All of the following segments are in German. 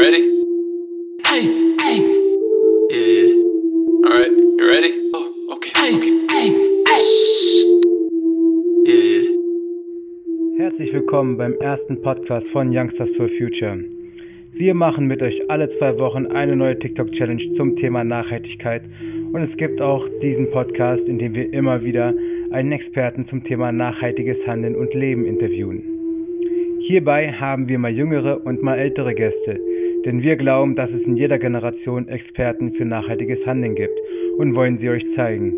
ready? Hey, hey. Yeah, yeah. Alright, you ready? Oh, okay. Hey, okay. hey, hey. Yeah, yeah. Herzlich willkommen beim ersten Podcast von Youngsters for Future. Wir machen mit euch alle zwei Wochen eine neue TikTok-Challenge zum Thema Nachhaltigkeit und es gibt auch diesen Podcast, in dem wir immer wieder einen Experten zum Thema nachhaltiges Handeln und Leben interviewen. Hierbei haben wir mal jüngere und mal ältere Gäste, denn wir glauben, dass es in jeder Generation Experten für nachhaltiges Handeln gibt und wollen sie euch zeigen.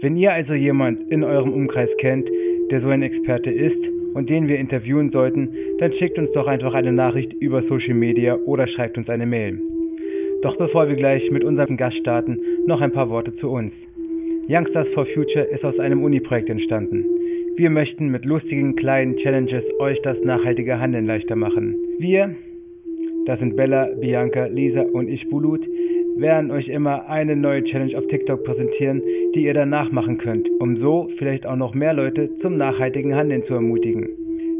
Wenn ihr also jemand in eurem Umkreis kennt, der so ein Experte ist und den wir interviewen sollten, dann schickt uns doch einfach eine Nachricht über Social Media oder schreibt uns eine Mail. Doch bevor wir gleich mit unserem Gast starten, noch ein paar Worte zu uns. Youngsters for Future ist aus einem Uni-Projekt entstanden. Wir möchten mit lustigen kleinen Challenges euch das nachhaltige Handeln leichter machen. Wir, das sind Bella, Bianca, Lisa und ich Bulut, werden euch immer eine neue Challenge auf TikTok präsentieren, die ihr dann nachmachen könnt, um so vielleicht auch noch mehr Leute zum nachhaltigen Handeln zu ermutigen.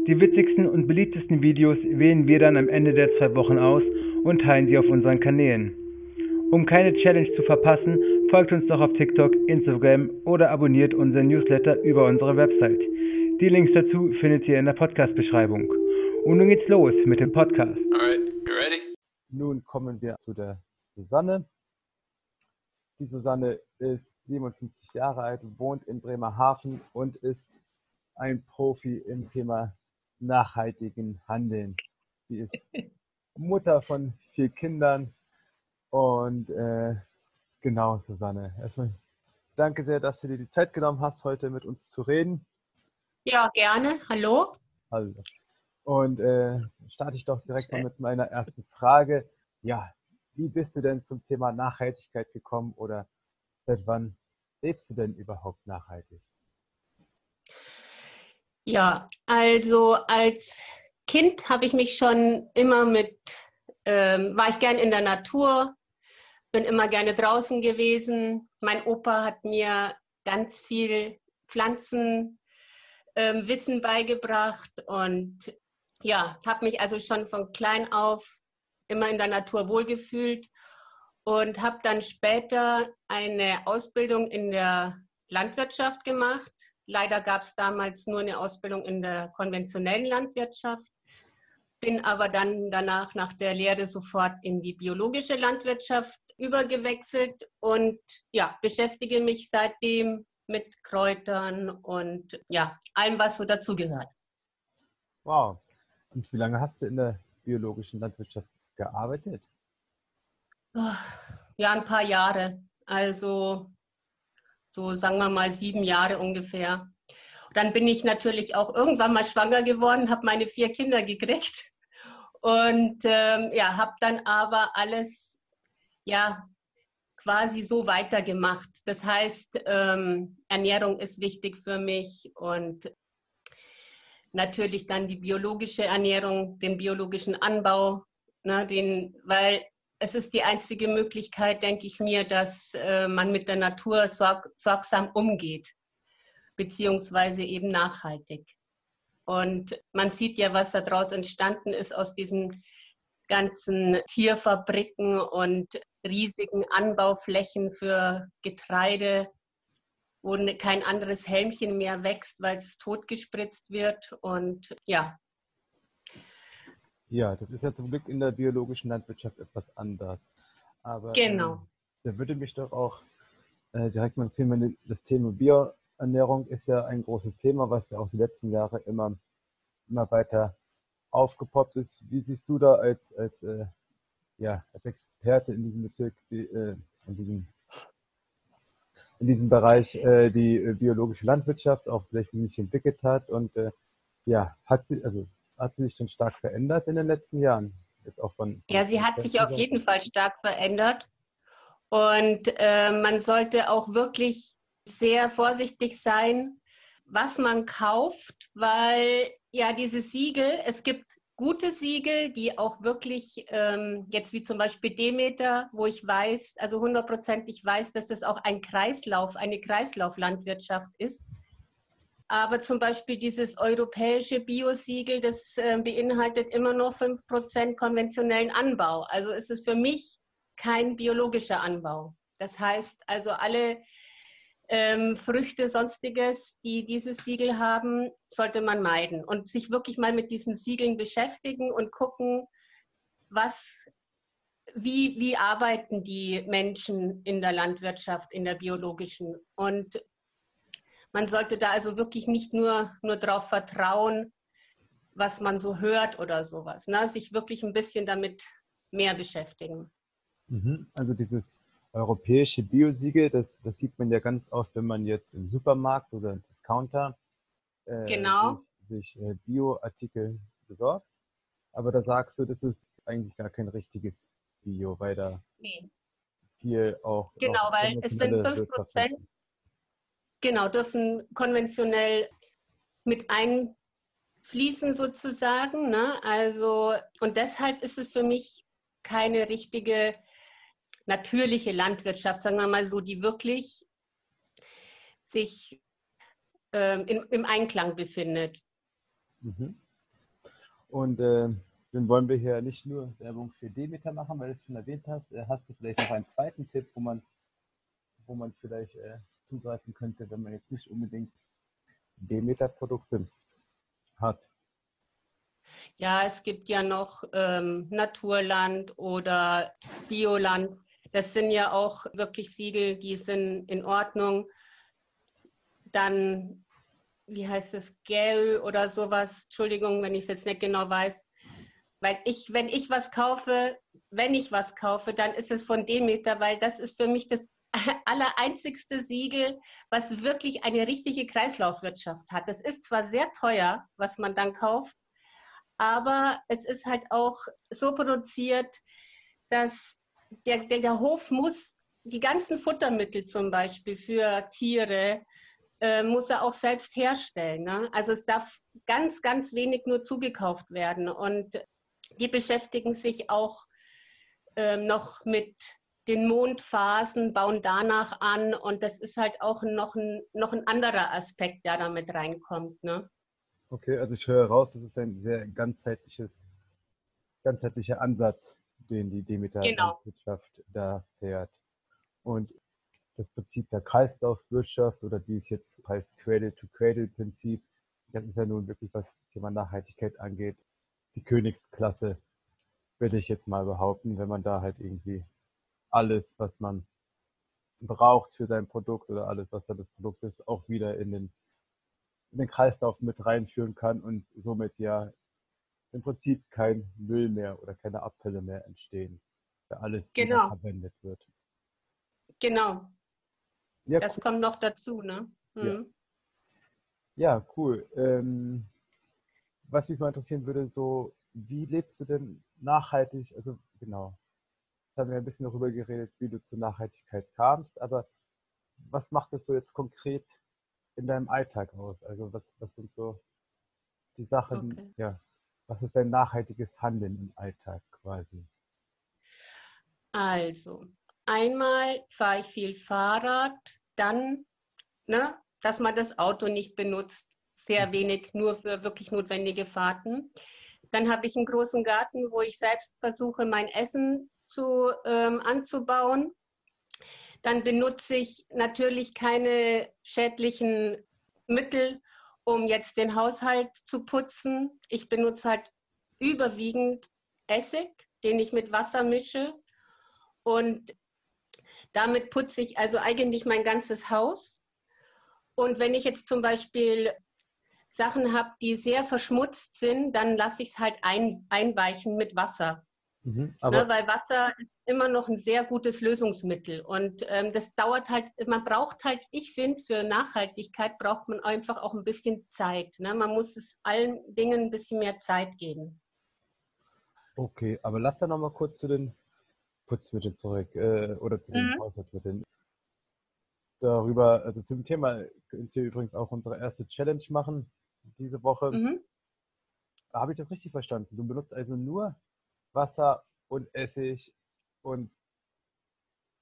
Die witzigsten und beliebtesten Videos wählen wir dann am Ende der zwei Wochen aus und teilen sie auf unseren Kanälen. Um keine Challenge zu verpassen, folgt uns doch auf TikTok, Instagram oder abonniert unseren Newsletter über unsere Website. Die Links dazu findet ihr in der Podcast-Beschreibung. Und nun geht's los mit dem Podcast. Alright, you ready? Nun kommen wir zu der Susanne. Die Susanne ist 57 Jahre alt, wohnt in Bremerhaven und ist ein Profi im Thema nachhaltigen Handeln. Sie ist Mutter von vier Kindern, und äh, genau, Susanne, erstmal danke sehr, dass du dir die Zeit genommen hast, heute mit uns zu reden. Ja, gerne. Hallo. Hallo. Und äh, starte ich doch direkt mal mit meiner ersten Frage. Ja, wie bist du denn zum Thema Nachhaltigkeit gekommen oder seit wann lebst du denn überhaupt nachhaltig? Ja, also als Kind habe ich mich schon immer mit, ähm, war ich gern in der Natur, bin immer gerne draußen gewesen. Mein Opa hat mir ganz viel Pflanzenwissen ähm, beigebracht und ja, habe mich also schon von klein auf immer in der Natur wohlgefühlt und habe dann später eine Ausbildung in der Landwirtschaft gemacht. Leider gab es damals nur eine Ausbildung in der konventionellen Landwirtschaft bin aber dann danach nach der Lehre sofort in die biologische Landwirtschaft übergewechselt und ja, beschäftige mich seitdem mit Kräutern und ja, allem, was so dazugehört. Wow. Und wie lange hast du in der biologischen Landwirtschaft gearbeitet? Ja, ein paar Jahre. Also so sagen wir mal sieben Jahre ungefähr. Dann bin ich natürlich auch irgendwann mal schwanger geworden, habe meine vier Kinder gekriegt und ähm, ja, habe dann aber alles ja quasi so weitergemacht. Das heißt, ähm, Ernährung ist wichtig für mich und natürlich dann die biologische Ernährung, den biologischen Anbau, ne, den, weil es ist die einzige Möglichkeit, denke ich mir, dass äh, man mit der Natur sorg, sorgsam umgeht, beziehungsweise eben nachhaltig. Und man sieht ja, was daraus entstanden ist aus diesen ganzen Tierfabriken und riesigen Anbauflächen für Getreide, wo ne, kein anderes Helmchen mehr wächst, weil es totgespritzt wird. Und ja. Ja, das ist ja zum Glück in der biologischen Landwirtschaft etwas anders. Aber genau. Ähm, da würde mich doch auch äh, direkt mal interessieren, das Thema Bio Ernährung ist ja ein großes Thema, was ja auch die letzten Jahre immer, immer weiter aufgepoppt ist. Wie siehst du da als, als, äh, ja, als Experte in diesem Bezirk, die, äh, in, diesem, in diesem Bereich äh, die äh, biologische Landwirtschaft auch vielleicht wie sich entwickelt hat und äh, ja, hat sie, also hat sie sich schon stark verändert in den letzten Jahren? Jetzt auch von ja, sie hat sich auf jeden Fall stark verändert. Und äh, man sollte auch wirklich sehr vorsichtig sein, was man kauft, weil ja diese Siegel, es gibt gute Siegel, die auch wirklich, ähm, jetzt wie zum Beispiel Demeter, wo ich weiß, also hundertprozentig weiß, dass das auch ein Kreislauf, eine Kreislauflandwirtschaft ist. Aber zum Beispiel dieses europäische Biosiegel, das äh, beinhaltet immer noch 5% konventionellen Anbau. Also ist es für mich kein biologischer Anbau. Das heißt also, alle ähm, Früchte, sonstiges, die dieses Siegel haben, sollte man meiden und sich wirklich mal mit diesen Siegeln beschäftigen und gucken, was, wie, wie arbeiten die Menschen in der Landwirtschaft, in der biologischen. Und man sollte da also wirklich nicht nur, nur darauf vertrauen, was man so hört oder sowas. Ne? Sich wirklich ein bisschen damit mehr beschäftigen. Mhm. Also dieses europäische Biosiegel, das, das sieht man ja ganz oft, wenn man jetzt im Supermarkt oder im Discounter äh, genau. sich, sich äh, Bio-Artikel besorgt. Aber da sagst du, das ist eigentlich gar kein richtiges Bio, weil da nee. viel auch. Genau, auch weil es sind 5 Prozent Genau, dürfen konventionell mit einfließen sozusagen. Ne? Also, und deshalb ist es für mich keine richtige natürliche Landwirtschaft, sagen wir mal so, die wirklich sich äh, in, im Einklang befindet. Mhm. Und äh, dann wollen wir hier nicht nur Werbung für Demeter machen, weil du es schon erwähnt hast. Äh, hast du vielleicht noch einen zweiten Tipp, wo man, wo man vielleicht äh, zugreifen könnte, wenn man jetzt nicht unbedingt Demeter-Produkte hat? Ja, es gibt ja noch ähm, Naturland oder Bioland. Das sind ja auch wirklich Siegel, die sind in Ordnung. Dann, wie heißt es, Gel oder sowas. Entschuldigung, wenn ich es jetzt nicht genau weiß. Weil ich, wenn ich was kaufe, wenn ich was kaufe, dann ist es von Demeter, weil das ist für mich das allereinzigste Siegel, was wirklich eine richtige Kreislaufwirtschaft hat. Das ist zwar sehr teuer, was man dann kauft, aber es ist halt auch so produziert, dass der, der, der Hof muss die ganzen Futtermittel zum Beispiel für Tiere, äh, muss er auch selbst herstellen. Ne? Also es darf ganz, ganz wenig nur zugekauft werden. Und die beschäftigen sich auch äh, noch mit den Mondphasen, bauen danach an und das ist halt auch noch ein, noch ein anderer Aspekt, der damit reinkommt. Ne? Okay, also ich höre raus, das ist ein sehr ganzheitliches, ganzheitlicher Ansatz, den die Demeter-Wirtschaft genau. da fährt. Und das Prinzip der Kreislaufwirtschaft oder wie es jetzt heißt Cradle-to-Cradle-Prinzip, das ist ja nun wirklich, was Thema Nachhaltigkeit angeht, die Königsklasse, würde ich jetzt mal behaupten, wenn man da halt irgendwie alles, was man braucht für sein Produkt oder alles, was da das Produkt ist, auch wieder in den, in den Kreislauf mit reinführen kann und somit ja im Prinzip kein Müll mehr oder keine Abfälle mehr entstehen, da alles genau. verwendet wird. Genau. Ja, das cool. kommt noch dazu, ne? Mhm. Ja. ja. cool. Ähm, was mich mal interessieren würde, so, wie lebst du denn nachhaltig? Also genau, haben wir ein bisschen darüber geredet, wie du zur Nachhaltigkeit kamst, aber was macht das so jetzt konkret in deinem Alltag aus? Also was, was sind so die Sachen, okay. ja, was ist dein nachhaltiges Handeln im Alltag quasi? Also, einmal fahre ich viel Fahrrad, dann, ne, dass man das Auto nicht benutzt, sehr mhm. wenig, nur für wirklich notwendige Fahrten. Dann habe ich einen großen Garten, wo ich selbst versuche, mein Essen zu, ähm, anzubauen. Dann benutze ich natürlich keine schädlichen Mittel, um jetzt den Haushalt zu putzen. Ich benutze halt überwiegend Essig, den ich mit Wasser mische. Und damit putze ich also eigentlich mein ganzes Haus. Und wenn ich jetzt zum Beispiel Sachen habe, die sehr verschmutzt sind, dann lasse ich es halt ein, einweichen mit Wasser. Mhm, ne, weil Wasser ist immer noch ein sehr gutes Lösungsmittel. Und ähm, das dauert halt, man braucht halt, ich finde, für Nachhaltigkeit braucht man einfach auch ein bisschen Zeit. Ne? Man muss es allen Dingen ein bisschen mehr Zeit geben. Okay, aber lass da nochmal kurz zu den Putzmitteln zurück äh, oder zu den mhm. Haushaltsmitteln. Darüber, also zum Thema könnt ihr übrigens auch unsere erste Challenge machen diese Woche. Mhm. Habe ich das richtig verstanden? Du benutzt also nur Wasser und Essig und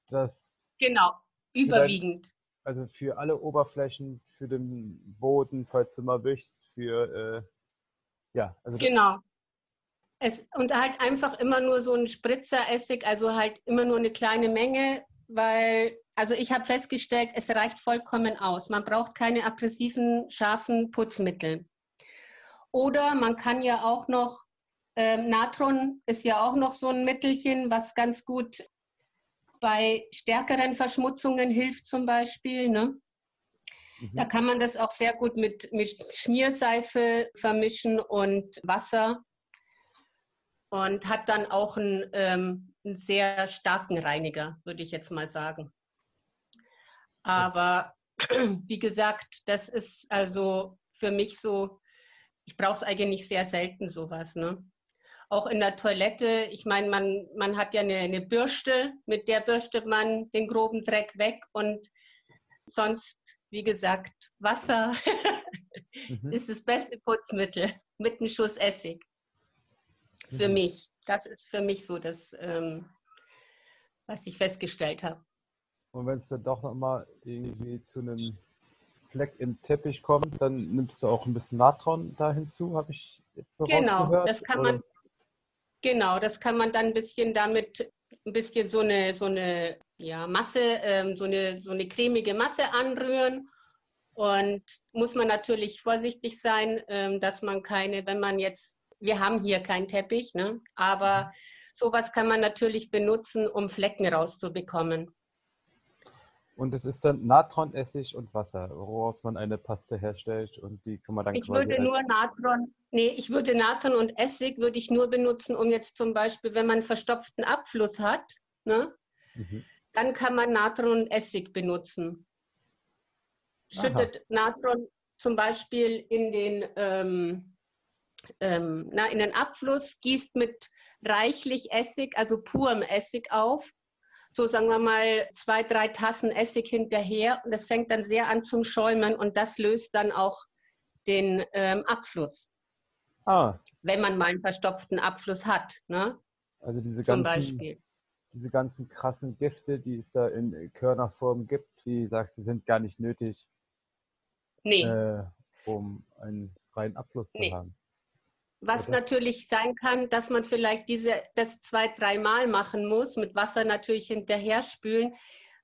das. Genau, überwiegend. also für alle Oberflächen, für den Boden, falls du mal wischst, für äh, ja, also genau. Es, und halt einfach immer nur so ein Spritzer-Essig, also halt immer nur eine kleine Menge, weil, also ich habe festgestellt, es reicht vollkommen aus. Man braucht keine aggressiven, scharfen Putzmittel. Oder man kann ja auch noch, ähm, Natron ist ja auch noch so ein Mittelchen, was ganz gut bei stärkeren Verschmutzungen hilft zum Beispiel. Ne? Mhm. Da kann man das auch sehr gut mit, mit Schmierseife vermischen und Wasser und hat dann auch einen, ähm, einen sehr starken Reiniger, würde ich jetzt mal sagen. Aber wie gesagt, das ist also für mich so, ich brauche es eigentlich sehr selten sowas. Ne? Auch in der Toilette, ich meine, man, man hat ja eine, eine Bürste, mit der bürstet man den groben Dreck weg und sonst, wie gesagt, Wasser mhm. ist das beste Putzmittel mit einem Schuss Essig. Für mhm. mich. Das ist für mich so das, ähm, was ich festgestellt habe. Und wenn es dann doch nochmal irgendwie zu einem Fleck im Teppich kommt, dann nimmst du auch ein bisschen Natron da hinzu, habe ich jetzt Genau, das kann oder? Genau, das kann man dann ein bisschen damit, ein bisschen so eine, so eine ja, Masse, ähm, so, eine, so eine cremige Masse anrühren. Und muss man natürlich vorsichtig sein, ähm, dass man keine, wenn man jetzt, wir haben hier keinen Teppich, ne? aber mhm. sowas kann man natürlich benutzen, um Flecken rauszubekommen. Und es ist dann Natronessig und Wasser, woraus man eine Paste herstellt und die kann man dann Ich würde nur Natron, nee, ich würde Natron und Essig würde ich nur benutzen, um jetzt zum Beispiel, wenn man einen verstopften Abfluss hat, ne, mhm. dann kann man Natron und Essig benutzen. Schüttet Aha. Natron zum Beispiel in den, ähm, ähm, na, in den Abfluss, gießt mit reichlich Essig, also purem Essig auf so sagen wir mal zwei, drei Tassen Essig hinterher und das fängt dann sehr an zum Schäumen und das löst dann auch den ähm, Abfluss. Ah. Wenn man mal einen verstopften Abfluss hat. Ne? Also diese Zum ganzen, Beispiel. diese ganzen krassen Gifte, die es da in Körnerform gibt, die sagst du, sind gar nicht nötig, nee. äh, um einen freien Abfluss nee. zu haben. Was Oder? natürlich sein kann, dass man vielleicht diese, das zwei, dreimal machen muss, mit Wasser natürlich hinterher spülen,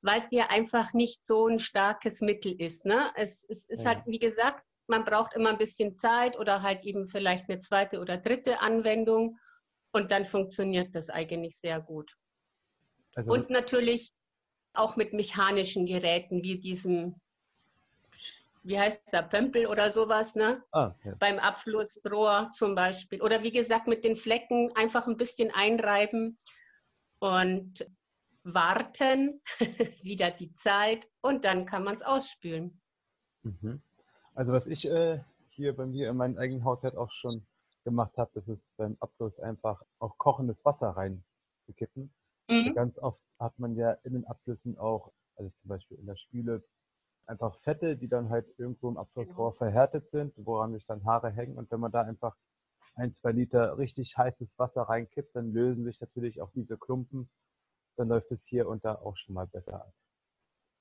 weil es ja einfach nicht so ein starkes Mittel ist. Ne? Es, es ist ja. halt, wie gesagt, man braucht immer ein bisschen Zeit oder halt eben vielleicht eine zweite oder dritte Anwendung und dann funktioniert das eigentlich sehr gut. Also und natürlich auch mit mechanischen Geräten wie diesem wie heißt der, Pömpel oder sowas, ne? Ah, ja. Beim Abflussrohr zum Beispiel. Oder wie gesagt, mit den Flecken einfach ein bisschen einreiben und warten, wieder die Zeit und dann kann man es ausspülen. Mhm. Also was ich äh, hier bei mir in meinem eigenen Haushalt auch schon gemacht habe, ist es beim Abfluss einfach auch kochendes Wasser reinzukippen. Mhm. Ganz oft hat man ja in den Abflüssen auch, also zum Beispiel in der Spüle, einfach Fette, die dann halt irgendwo im Abflussrohr genau. verhärtet sind, woran sich dann Haare hängen. Und wenn man da einfach ein, zwei Liter richtig heißes Wasser reinkippt, dann lösen sich natürlich auch diese Klumpen. Dann läuft es hier und da auch schon mal besser ab.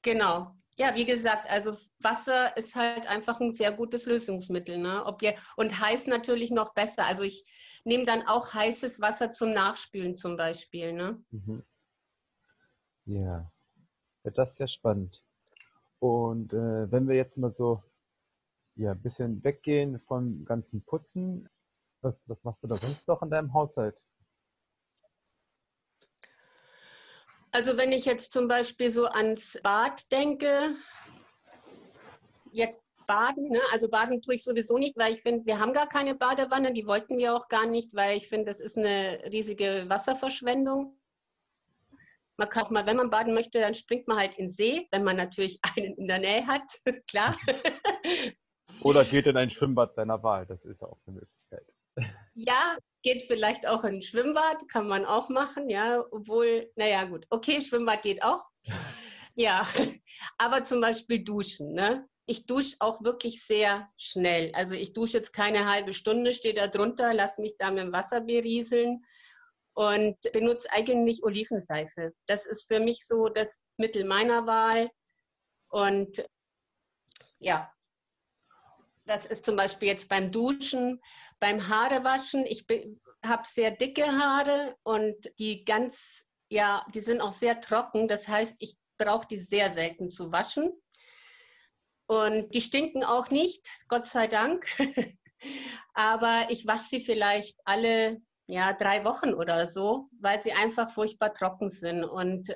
Genau. Ja, wie gesagt, also Wasser ist halt einfach ein sehr gutes Lösungsmittel. Ne? Ob ihr, und heiß natürlich noch besser. Also ich nehme dann auch heißes Wasser zum Nachspülen zum Beispiel. Ne? Mhm. Ja. ja, das ist ja spannend. Und äh, wenn wir jetzt mal so ja, ein bisschen weggehen vom ganzen Putzen, was, was machst du da sonst noch in deinem Haushalt? Also wenn ich jetzt zum Beispiel so ans Bad denke, jetzt baden, ne? also baden tue ich sowieso nicht, weil ich finde, wir haben gar keine Badewanne, die wollten wir auch gar nicht, weil ich finde, das ist eine riesige Wasserverschwendung. Man kann auch mal, wenn man baden möchte, dann springt man halt in See, wenn man natürlich einen in der Nähe hat, klar. Oder geht in ein Schwimmbad seiner Wahl, das ist auch eine Möglichkeit. Ja, geht vielleicht auch in ein Schwimmbad, kann man auch machen, ja, obwohl, naja, gut, okay, Schwimmbad geht auch. Ja, aber zum Beispiel duschen, ne? Ich dusche auch wirklich sehr schnell. Also ich dusche jetzt keine halbe Stunde, stehe da drunter, lasse mich da mit dem Wasser berieseln und benutze eigentlich Olivenseife. Das ist für mich so das Mittel meiner Wahl. Und ja, das ist zum Beispiel jetzt beim Duschen, beim Haarewaschen. Ich habe sehr dicke Haare und die ganz, ja, die sind auch sehr trocken. Das heißt, ich brauche die sehr selten zu waschen. Und die stinken auch nicht, Gott sei Dank. Aber ich wasche sie vielleicht alle ja, drei Wochen oder so, weil sie einfach furchtbar trocken sind. Und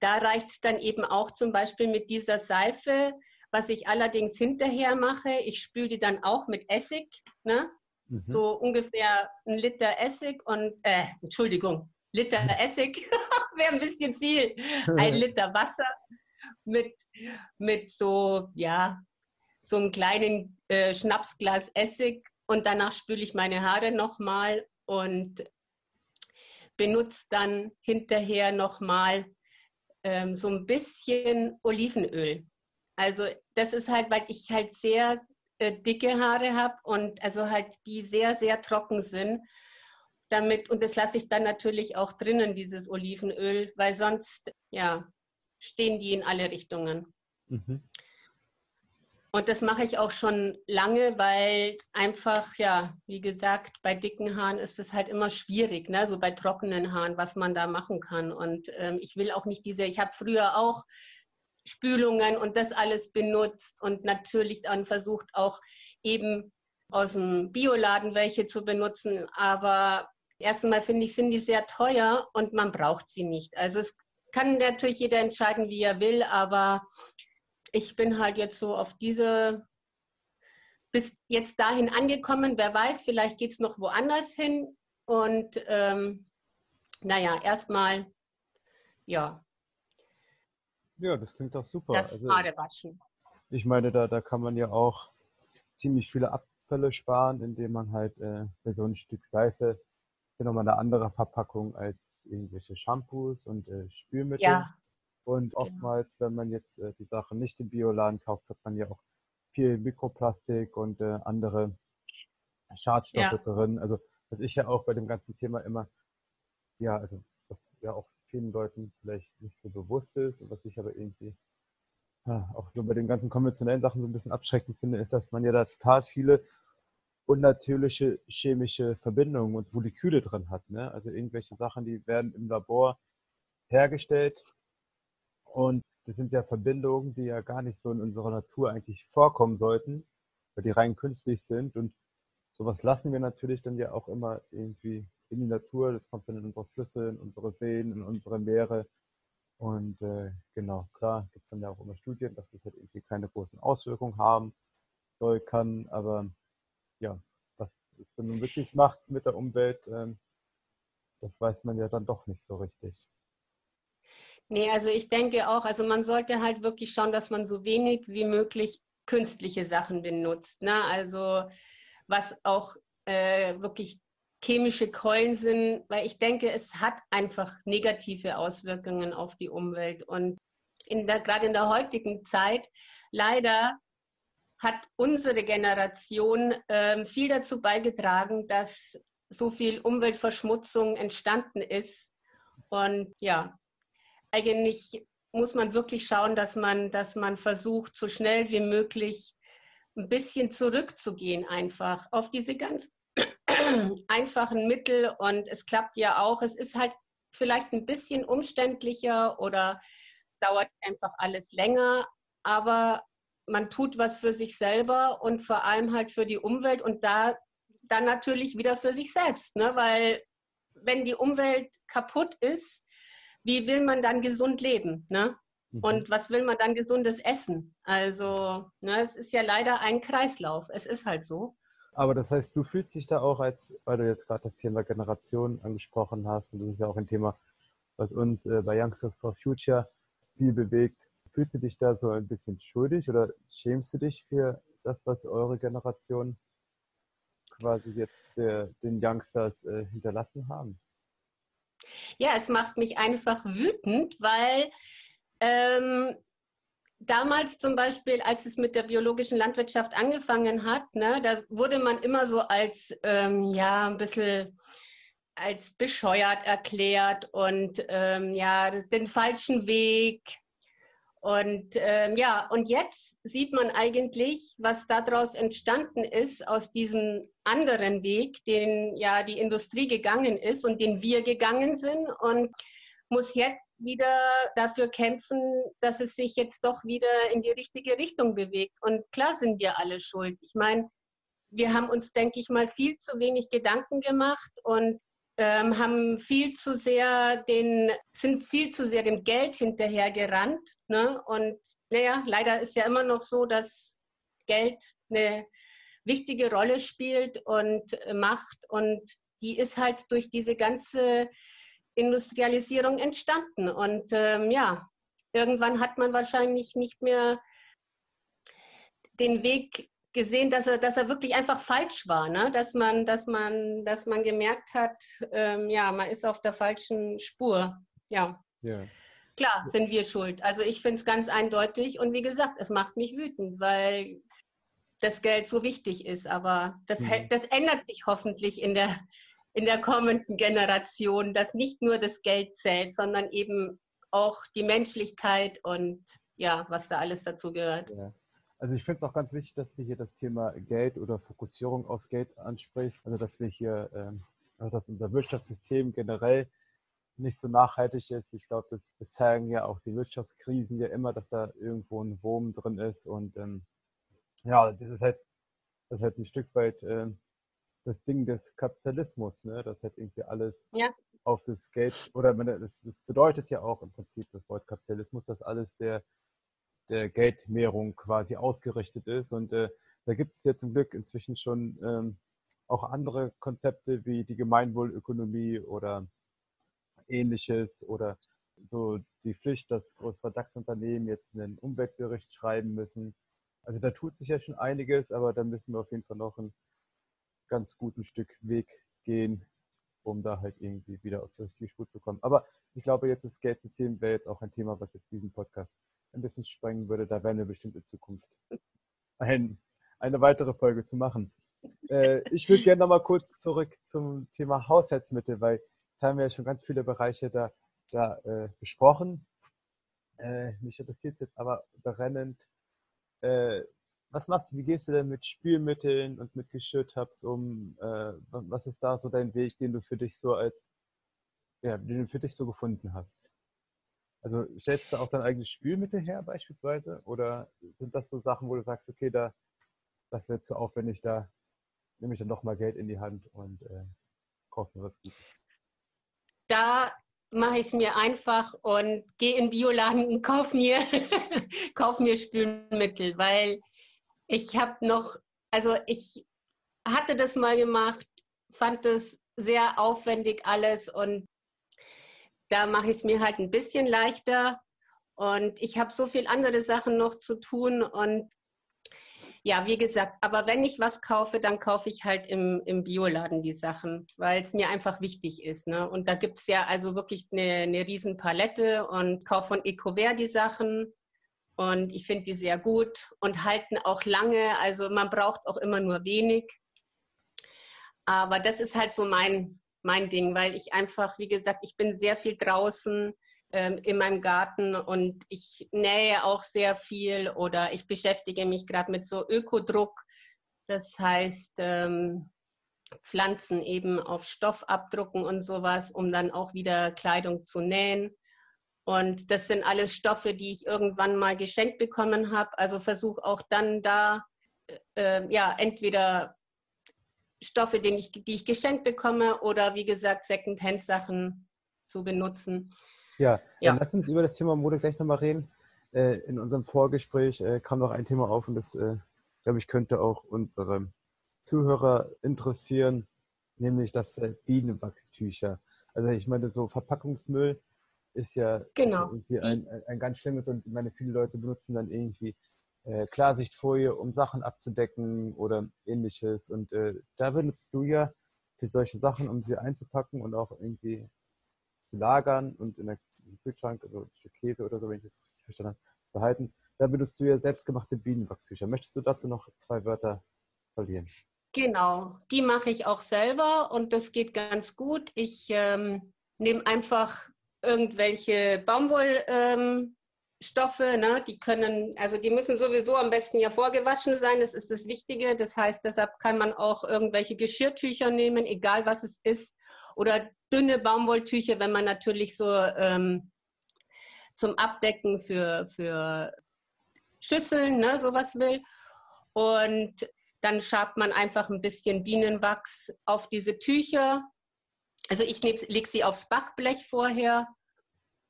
da reicht es dann eben auch zum Beispiel mit dieser Seife, was ich allerdings hinterher mache. Ich spüle die dann auch mit Essig, ne? Mhm. so ungefähr ein Liter Essig und, äh, Entschuldigung, Liter Essig wäre ein bisschen viel, ein Liter Wasser mit, mit so, ja, so einem kleinen äh, Schnapsglas Essig und danach spüle ich meine Haare nochmal und benutze dann hinterher nochmal ähm, so ein bisschen Olivenöl. Also das ist halt, weil ich halt sehr äh, dicke Haare habe und also halt die sehr, sehr trocken sind. Damit, und das lasse ich dann natürlich auch drinnen, dieses Olivenöl, weil sonst ja, stehen die in alle Richtungen. Mhm. Und das mache ich auch schon lange, weil einfach, ja, wie gesagt, bei dicken Haaren ist es halt immer schwierig, ne? so bei trockenen Haaren, was man da machen kann. Und ähm, ich will auch nicht diese, ich habe früher auch Spülungen und das alles benutzt und natürlich dann versucht auch eben aus dem Bioladen welche zu benutzen. Aber erstmal finde ich, sind die sehr teuer und man braucht sie nicht. Also es kann natürlich jeder entscheiden, wie er will, aber ich bin halt jetzt so auf diese, bis jetzt dahin angekommen. Wer weiß, vielleicht geht es noch woanders hin. Und ähm, naja, erstmal, ja. Ja, das klingt doch super. Das also. Ich meine, da, da kann man ja auch ziemlich viele Abfälle sparen, indem man halt äh, bei so ein Stück Seife nochmal eine andere Verpackung als irgendwelche Shampoos und äh, Spülmittel. Ja. Und genau. oftmals, wenn man jetzt äh, die Sachen nicht im Bioladen kauft, hat man ja auch viel Mikroplastik und äh, andere Schadstoffe ja. drin. Also was ich ja auch bei dem ganzen Thema immer, ja, also was ja auch vielen Leuten vielleicht nicht so bewusst ist und was ich aber irgendwie ja, auch so bei den ganzen konventionellen Sachen so ein bisschen abschreckend finde, ist, dass man ja da total viele unnatürliche chemische Verbindungen und Moleküle drin hat. Ne? Also irgendwelche Sachen, die werden im Labor hergestellt und das sind ja Verbindungen, die ja gar nicht so in unserer Natur eigentlich vorkommen sollten, weil die rein künstlich sind. Und sowas lassen wir natürlich dann ja auch immer irgendwie in die Natur. Das kommt dann in unsere Flüsse, in unsere Seen, in unsere Meere. Und äh, genau, klar, gibt es dann ja auch immer Studien, dass das halt irgendwie keine großen Auswirkungen haben soll, kann. Aber ja, was es dann wirklich macht mit der Umwelt, ähm, das weiß man ja dann doch nicht so richtig. Nee, also ich denke auch, also man sollte halt wirklich schauen, dass man so wenig wie möglich künstliche Sachen benutzt. Ne? Also was auch äh, wirklich chemische Keulen sind, weil ich denke, es hat einfach negative Auswirkungen auf die Umwelt. Und in der, gerade in der heutigen Zeit, leider hat unsere Generation äh, viel dazu beigetragen, dass so viel Umweltverschmutzung entstanden ist. Und ja, eigentlich muss man wirklich schauen, dass man, dass man versucht, so schnell wie möglich ein bisschen zurückzugehen, einfach auf diese ganz einfachen Mittel. Und es klappt ja auch. Es ist halt vielleicht ein bisschen umständlicher oder dauert einfach alles länger, aber man tut was für sich selber und vor allem halt für die Umwelt und da dann natürlich wieder für sich selbst, ne? weil wenn die Umwelt kaputt ist, wie will man dann gesund leben? Ne? Mhm. Und was will man dann gesundes essen? Also, ne, es ist ja leider ein Kreislauf. Es ist halt so. Aber das heißt, du fühlst dich da auch als, weil du jetzt gerade das Thema Generation angesprochen hast, und das ist ja auch ein Thema, was uns äh, bei Youngsters for Future viel bewegt. Fühlst du dich da so ein bisschen schuldig oder schämst du dich für das, was eure Generation quasi jetzt äh, den Youngsters äh, hinterlassen haben? Ja, es macht mich einfach wütend, weil ähm, damals zum Beispiel, als es mit der biologischen Landwirtschaft angefangen hat, ne, da wurde man immer so als, ähm, ja, ein bisschen als bescheuert erklärt und ähm, ja, den falschen Weg. Und ähm, ja, und jetzt sieht man eigentlich, was daraus entstanden ist, aus diesem anderen Weg, den ja die Industrie gegangen ist und den wir gegangen sind. Und muss jetzt wieder dafür kämpfen, dass es sich jetzt doch wieder in die richtige Richtung bewegt. Und klar sind wir alle schuld. Ich meine, wir haben uns, denke ich mal, viel zu wenig Gedanken gemacht und ähm, haben viel zu sehr den, sind viel zu sehr dem Geld hinterhergerannt. Ne? Und naja, leider ist ja immer noch so, dass Geld eine wichtige Rolle spielt und äh, macht. Und die ist halt durch diese ganze Industrialisierung entstanden. Und ähm, ja, irgendwann hat man wahrscheinlich nicht mehr den Weg gesehen, dass er, dass er wirklich einfach falsch war, ne? dass, man, dass, man, dass man gemerkt hat, ähm, ja, man ist auf der falschen Spur. Ja. ja. Klar, sind wir schuld. Also ich finde es ganz eindeutig und wie gesagt, es macht mich wütend, weil das Geld so wichtig ist. Aber das, mhm. das ändert sich hoffentlich in der, in der kommenden Generation, dass nicht nur das Geld zählt, sondern eben auch die Menschlichkeit und ja, was da alles dazu gehört. Ja. Also ich finde es auch ganz wichtig, dass du hier das Thema Geld oder Fokussierung aus Geld ansprichst. Also dass wir hier, ähm, also dass unser Wirtschaftssystem generell nicht so nachhaltig ist. Ich glaube, das, das, zeigen ja auch die Wirtschaftskrisen ja immer, dass da irgendwo ein Wurm drin ist. Und ähm, ja, das ist halt, das ist halt ein Stück weit äh, das Ding des Kapitalismus, ne? Das halt irgendwie alles ja. auf das Geld oder das, das bedeutet ja auch im Prinzip das Wort Kapitalismus, dass alles der der Geldmehrung quasi ausgerichtet ist. Und äh, da gibt es ja zum Glück inzwischen schon ähm, auch andere Konzepte wie die Gemeinwohlökonomie oder ähnliches oder so die Pflicht, dass größere DAX-Unternehmen jetzt einen Umweltbericht schreiben müssen. Also da tut sich ja schon einiges, aber da müssen wir auf jeden Fall noch ein ganz guten Stück Weg gehen, um da halt irgendwie wieder auf die richtige Spur zu kommen. Aber ich glaube, jetzt das Geldsystem wäre jetzt auch ein Thema, was jetzt diesen Podcast ein bisschen sprengen würde, da werden wir bestimmt in Zukunft ein, eine weitere Folge zu machen. Äh, ich würde gerne nochmal kurz zurück zum Thema Haushaltsmittel, weil jetzt haben wir ja schon ganz viele Bereiche da, da äh, besprochen. Äh, mich interessiert es jetzt aber brennend. Äh, was machst du, wie gehst du denn mit Spülmitteln und mit Geschirrtabs um? Äh, was ist da so dein Weg, den du für dich so als, ja, den du für dich so gefunden hast? Also stellst du auch dein eigenes Spülmittel her beispielsweise? Oder sind das so Sachen, wo du sagst, okay, da, das wird zu aufwendig, da nehme ich dann doch mal Geld in die Hand und äh, kaufe mir was Gutes? Da mache ich es mir einfach und gehe in den Bioladen und kaufe mir, kauf mir Spülmittel, weil ich habe noch, also ich hatte das mal gemacht, fand es sehr aufwendig alles und da mache ich es mir halt ein bisschen leichter. Und ich habe so viel andere Sachen noch zu tun. Und ja, wie gesagt, aber wenn ich was kaufe, dann kaufe ich halt im, im Bioladen die Sachen, weil es mir einfach wichtig ist. Ne? Und da gibt es ja also wirklich eine, eine riesen Palette und kaufe von Ecovert die Sachen. Und ich finde die sehr gut und halten auch lange. Also man braucht auch immer nur wenig. Aber das ist halt so mein, mein Ding, weil ich einfach, wie gesagt, ich bin sehr viel draußen ähm, in meinem Garten und ich nähe auch sehr viel oder ich beschäftige mich gerade mit so Ökodruck. Das heißt, ähm, Pflanzen eben auf Stoff abdrucken und sowas, um dann auch wieder Kleidung zu nähen. Und das sind alles Stoffe, die ich irgendwann mal geschenkt bekommen habe. Also versuche auch dann da, äh, ja, entweder Stoffe, die ich, die ich geschenkt bekomme oder wie gesagt Second-Hand-Sachen zu benutzen. Ja, ja. lass uns über das Thema Mode gleich nochmal reden. Äh, in unserem Vorgespräch äh, kam noch ein Thema auf und das, äh, glaube ich, könnte auch unsere Zuhörer interessieren, nämlich das der Bienenwachstücher. Also ich meine, so Verpackungsmüll ist ja genau. irgendwie ein, ein, ein ganz schlimmes und ich meine, viele Leute benutzen dann irgendwie äh, Klarsichtfolie, um Sachen abzudecken oder ähnliches. Und äh, da benutzt du ja für solche Sachen, um sie einzupacken und auch irgendwie zu lagern und in der Kühlschrank, also Käse oder so, wenn ich das verstanden habe, zu halten. Da benutzt du ja selbstgemachte Bienenwachstücher. Möchtest du dazu noch zwei Wörter verlieren? Genau, die mache ich auch selber und das geht ganz gut. Ich ähm, nehme einfach irgendwelche Baumwoll, ähm, Stoffe, ne, die können, also die müssen sowieso am besten ja vorgewaschen sein, das ist das Wichtige. Das heißt, deshalb kann man auch irgendwelche Geschirrtücher nehmen, egal was es ist, oder dünne Baumwolltücher, wenn man natürlich so ähm, zum Abdecken für, für Schüsseln, ne, sowas will. Und dann schabt man einfach ein bisschen Bienenwachs auf diese Tücher. Also ich lege sie aufs Backblech vorher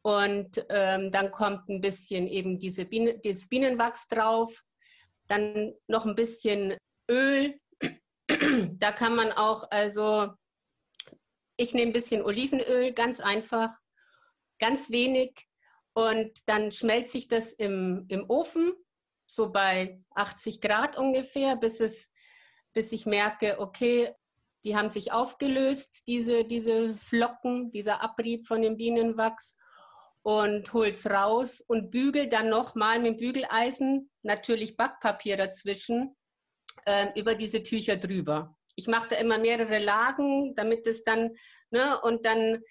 und ähm, dann kommt ein bisschen eben diese Biene, dieses Bienenwachs drauf. Dann noch ein bisschen Öl. da kann man auch, also ich nehme ein bisschen Olivenöl, ganz einfach, ganz wenig. Und dann schmelzt sich das im, im Ofen, so bei 80 Grad ungefähr, bis, es, bis ich merke, okay, die haben sich aufgelöst, diese, diese Flocken, dieser Abrieb von dem Bienenwachs und hol's raus und bügel dann nochmal mit dem Bügeleisen, natürlich Backpapier dazwischen, äh, über diese Tücher drüber. Ich mache da immer mehrere Lagen, damit es dann, ne, und dann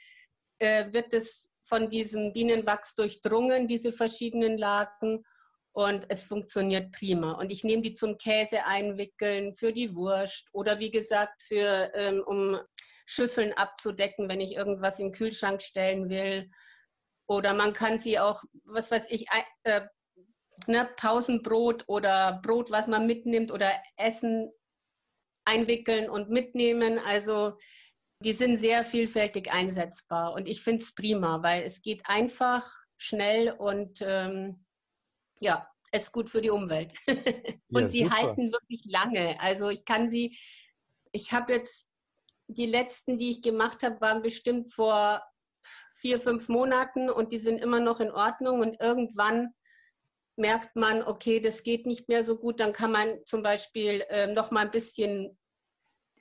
äh, wird es von diesem Bienenwachs durchdrungen, diese verschiedenen Lagen. Und es funktioniert prima. Und ich nehme die zum Käse einwickeln, für die Wurst oder wie gesagt, für, ähm, um Schüsseln abzudecken, wenn ich irgendwas in den Kühlschrank stellen will. Oder man kann sie auch, was weiß ich, äh, ne, Pausenbrot oder Brot, was man mitnimmt oder Essen einwickeln und mitnehmen. Also die sind sehr vielfältig einsetzbar und ich finde es prima, weil es geht einfach, schnell und ähm, ja, es ist gut für die Umwelt. und ja, sie super. halten wirklich lange. Also ich kann sie, ich habe jetzt die letzten, die ich gemacht habe, waren bestimmt vor vier, fünf Monaten und die sind immer noch in Ordnung und irgendwann merkt man, okay, das geht nicht mehr so gut, dann kann man zum Beispiel äh, noch mal ein bisschen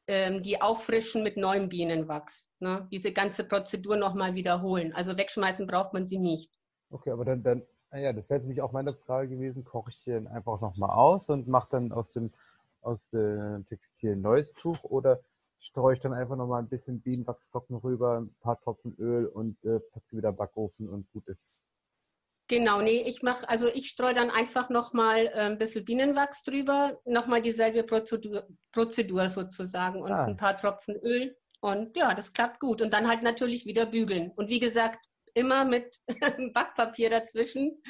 ähm, die auffrischen mit neuem Bienenwachs. Ne? Diese ganze Prozedur noch mal wiederholen. Also wegschmeißen braucht man sie nicht. Okay, aber dann, dann ah ja, das wäre nämlich auch meine Frage gewesen, koche ich den einfach noch mal aus und mache dann aus dem, aus dem Textil ein neues Tuch oder streue ich dann einfach noch mal ein bisschen Bienenwachsflocken rüber, ein paar Tropfen Öl und äh, packe sie wieder Backofen und gut ist. Genau, nee, ich mache, also ich streue dann einfach nochmal äh, ein bisschen Bienenwachs drüber, nochmal dieselbe Prozedur, Prozedur sozusagen und ah. ein paar Tropfen Öl. Und ja, das klappt gut. Und dann halt natürlich wieder bügeln. Und wie gesagt, immer mit Backpapier dazwischen,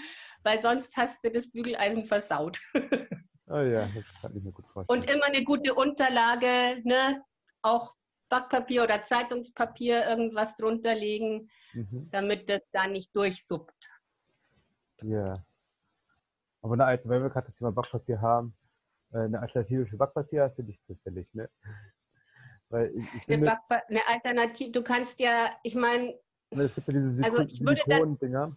weil sonst hast du das Bügeleisen versaut. Oh ja, das kann ich mir gut vorstellen. Und immer eine gute Unterlage, ne? Auch Backpapier oder Zeitungspapier irgendwas drunter legen, mhm. damit das da nicht durchsuppt. Ja. Aber eine alte, wenn wir gerade das Thema Backpapier haben, äh, eine Alternative für Backpapier hast du nicht zufällig, ne? Weil ich, ich eine, eine, Alternative, du kannst ja, ich meine, ne, es gibt ja diese also ich würde dinger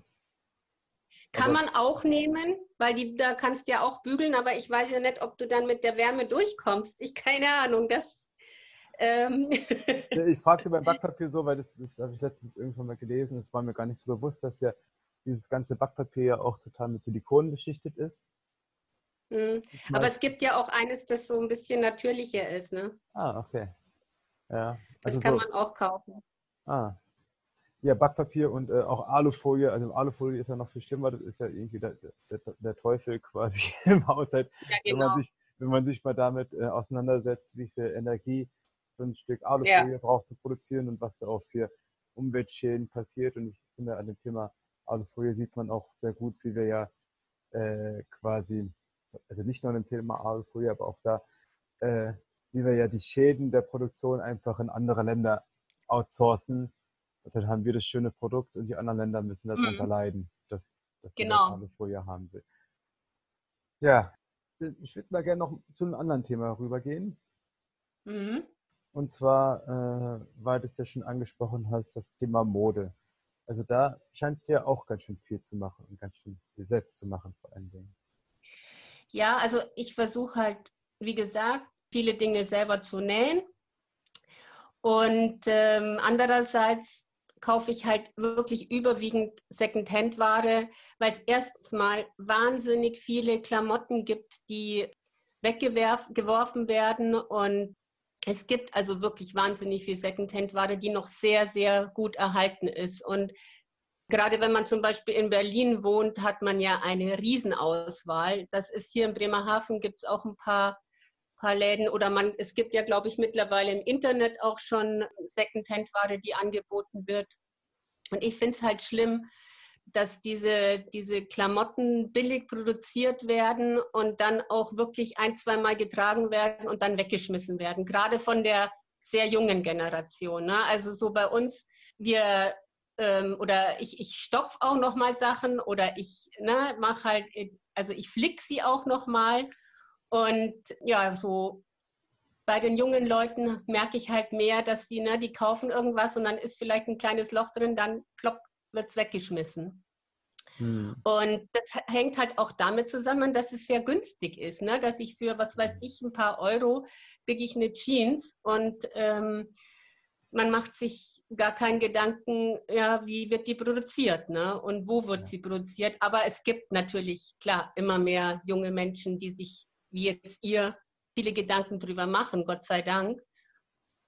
Kann man auch nehmen, weil die, da kannst du ja auch bügeln, aber ich weiß ja nicht, ob du dann mit der Wärme durchkommst. Ich keine Ahnung, das. Ähm. ich fragte beim Backpapier so, weil das, das habe ich letztens irgendwann mal gelesen, es war mir gar nicht so bewusst, dass ja dieses ganze Backpapier ja auch total mit Silikon beschichtet ist. Mhm. Aber es gibt ja auch eines, das so ein bisschen natürlicher ist, ne? Ah, okay. Ja. Also das kann so, man auch kaufen. Ah. Ja, Backpapier und äh, auch Alufolie. Also Alufolie ist ja noch viel schlimmer. Das ist ja irgendwie der, der, der Teufel quasi im Haushalt. Ja, genau. wenn, man genau. sich, wenn man sich mal damit äh, auseinandersetzt, wie viel Energie ein Stück Alufolie ja. braucht zu produzieren und was da auch für Umweltschäden passiert. Und ich finde an dem Thema Alufolie sieht man auch sehr gut, wie wir ja äh, quasi, also nicht nur im Thema Alufolie, aber auch da, äh, wie wir ja die Schäden der Produktion einfach in andere Länder outsourcen. Und dann haben wir das schöne Produkt und die anderen Länder müssen darunter mhm. leiden, dass, dass genau. man Alufolie haben will. Ja, ich würde mal gerne noch zu einem anderen Thema rübergehen. Mhm. Und zwar, äh, weil du es ja schon angesprochen hast, das Thema Mode. Also da scheint es ja auch ganz schön viel zu machen und ganz schön viel selbst zu machen vor allen Dingen. Ja, also ich versuche halt, wie gesagt, viele Dinge selber zu nähen. Und ähm, andererseits kaufe ich halt wirklich überwiegend Secondhand-Ware, weil es erstens mal wahnsinnig viele Klamotten gibt, die weggeworfen werden und es gibt also wirklich wahnsinnig viel Secondhand-Ware, die noch sehr, sehr gut erhalten ist. Und Gerade wenn man zum Beispiel in Berlin wohnt, hat man ja eine Riesenauswahl. Das ist hier in Bremerhaven, gibt es auch ein paar, paar Läden oder man, es gibt ja, glaube ich, mittlerweile im Internet auch schon Secondhand-Ware, die angeboten wird. Und ich finde es halt schlimm, dass diese, diese Klamotten billig produziert werden und dann auch wirklich ein, zweimal getragen werden und dann weggeschmissen werden. Gerade von der sehr jungen Generation. Ne? Also so bei uns, wir ähm, oder ich, ich stopfe auch noch mal Sachen oder ich ne, mache halt, also ich flick sie auch noch mal und ja, so bei den jungen Leuten merke ich halt mehr, dass die, ne, die kaufen irgendwas und dann ist vielleicht ein kleines Loch drin, dann plopp, wird es weggeschmissen. Hm. Und das hängt halt auch damit zusammen, dass es sehr günstig ist, ne? dass ich für, was weiß ich, ein paar Euro kriege ich eine Jeans und ähm, man macht sich gar keinen Gedanken, ja, wie wird die produziert ne? und wo wird sie produziert. Aber es gibt natürlich, klar, immer mehr junge Menschen, die sich, wie jetzt ihr, viele Gedanken drüber machen, Gott sei Dank.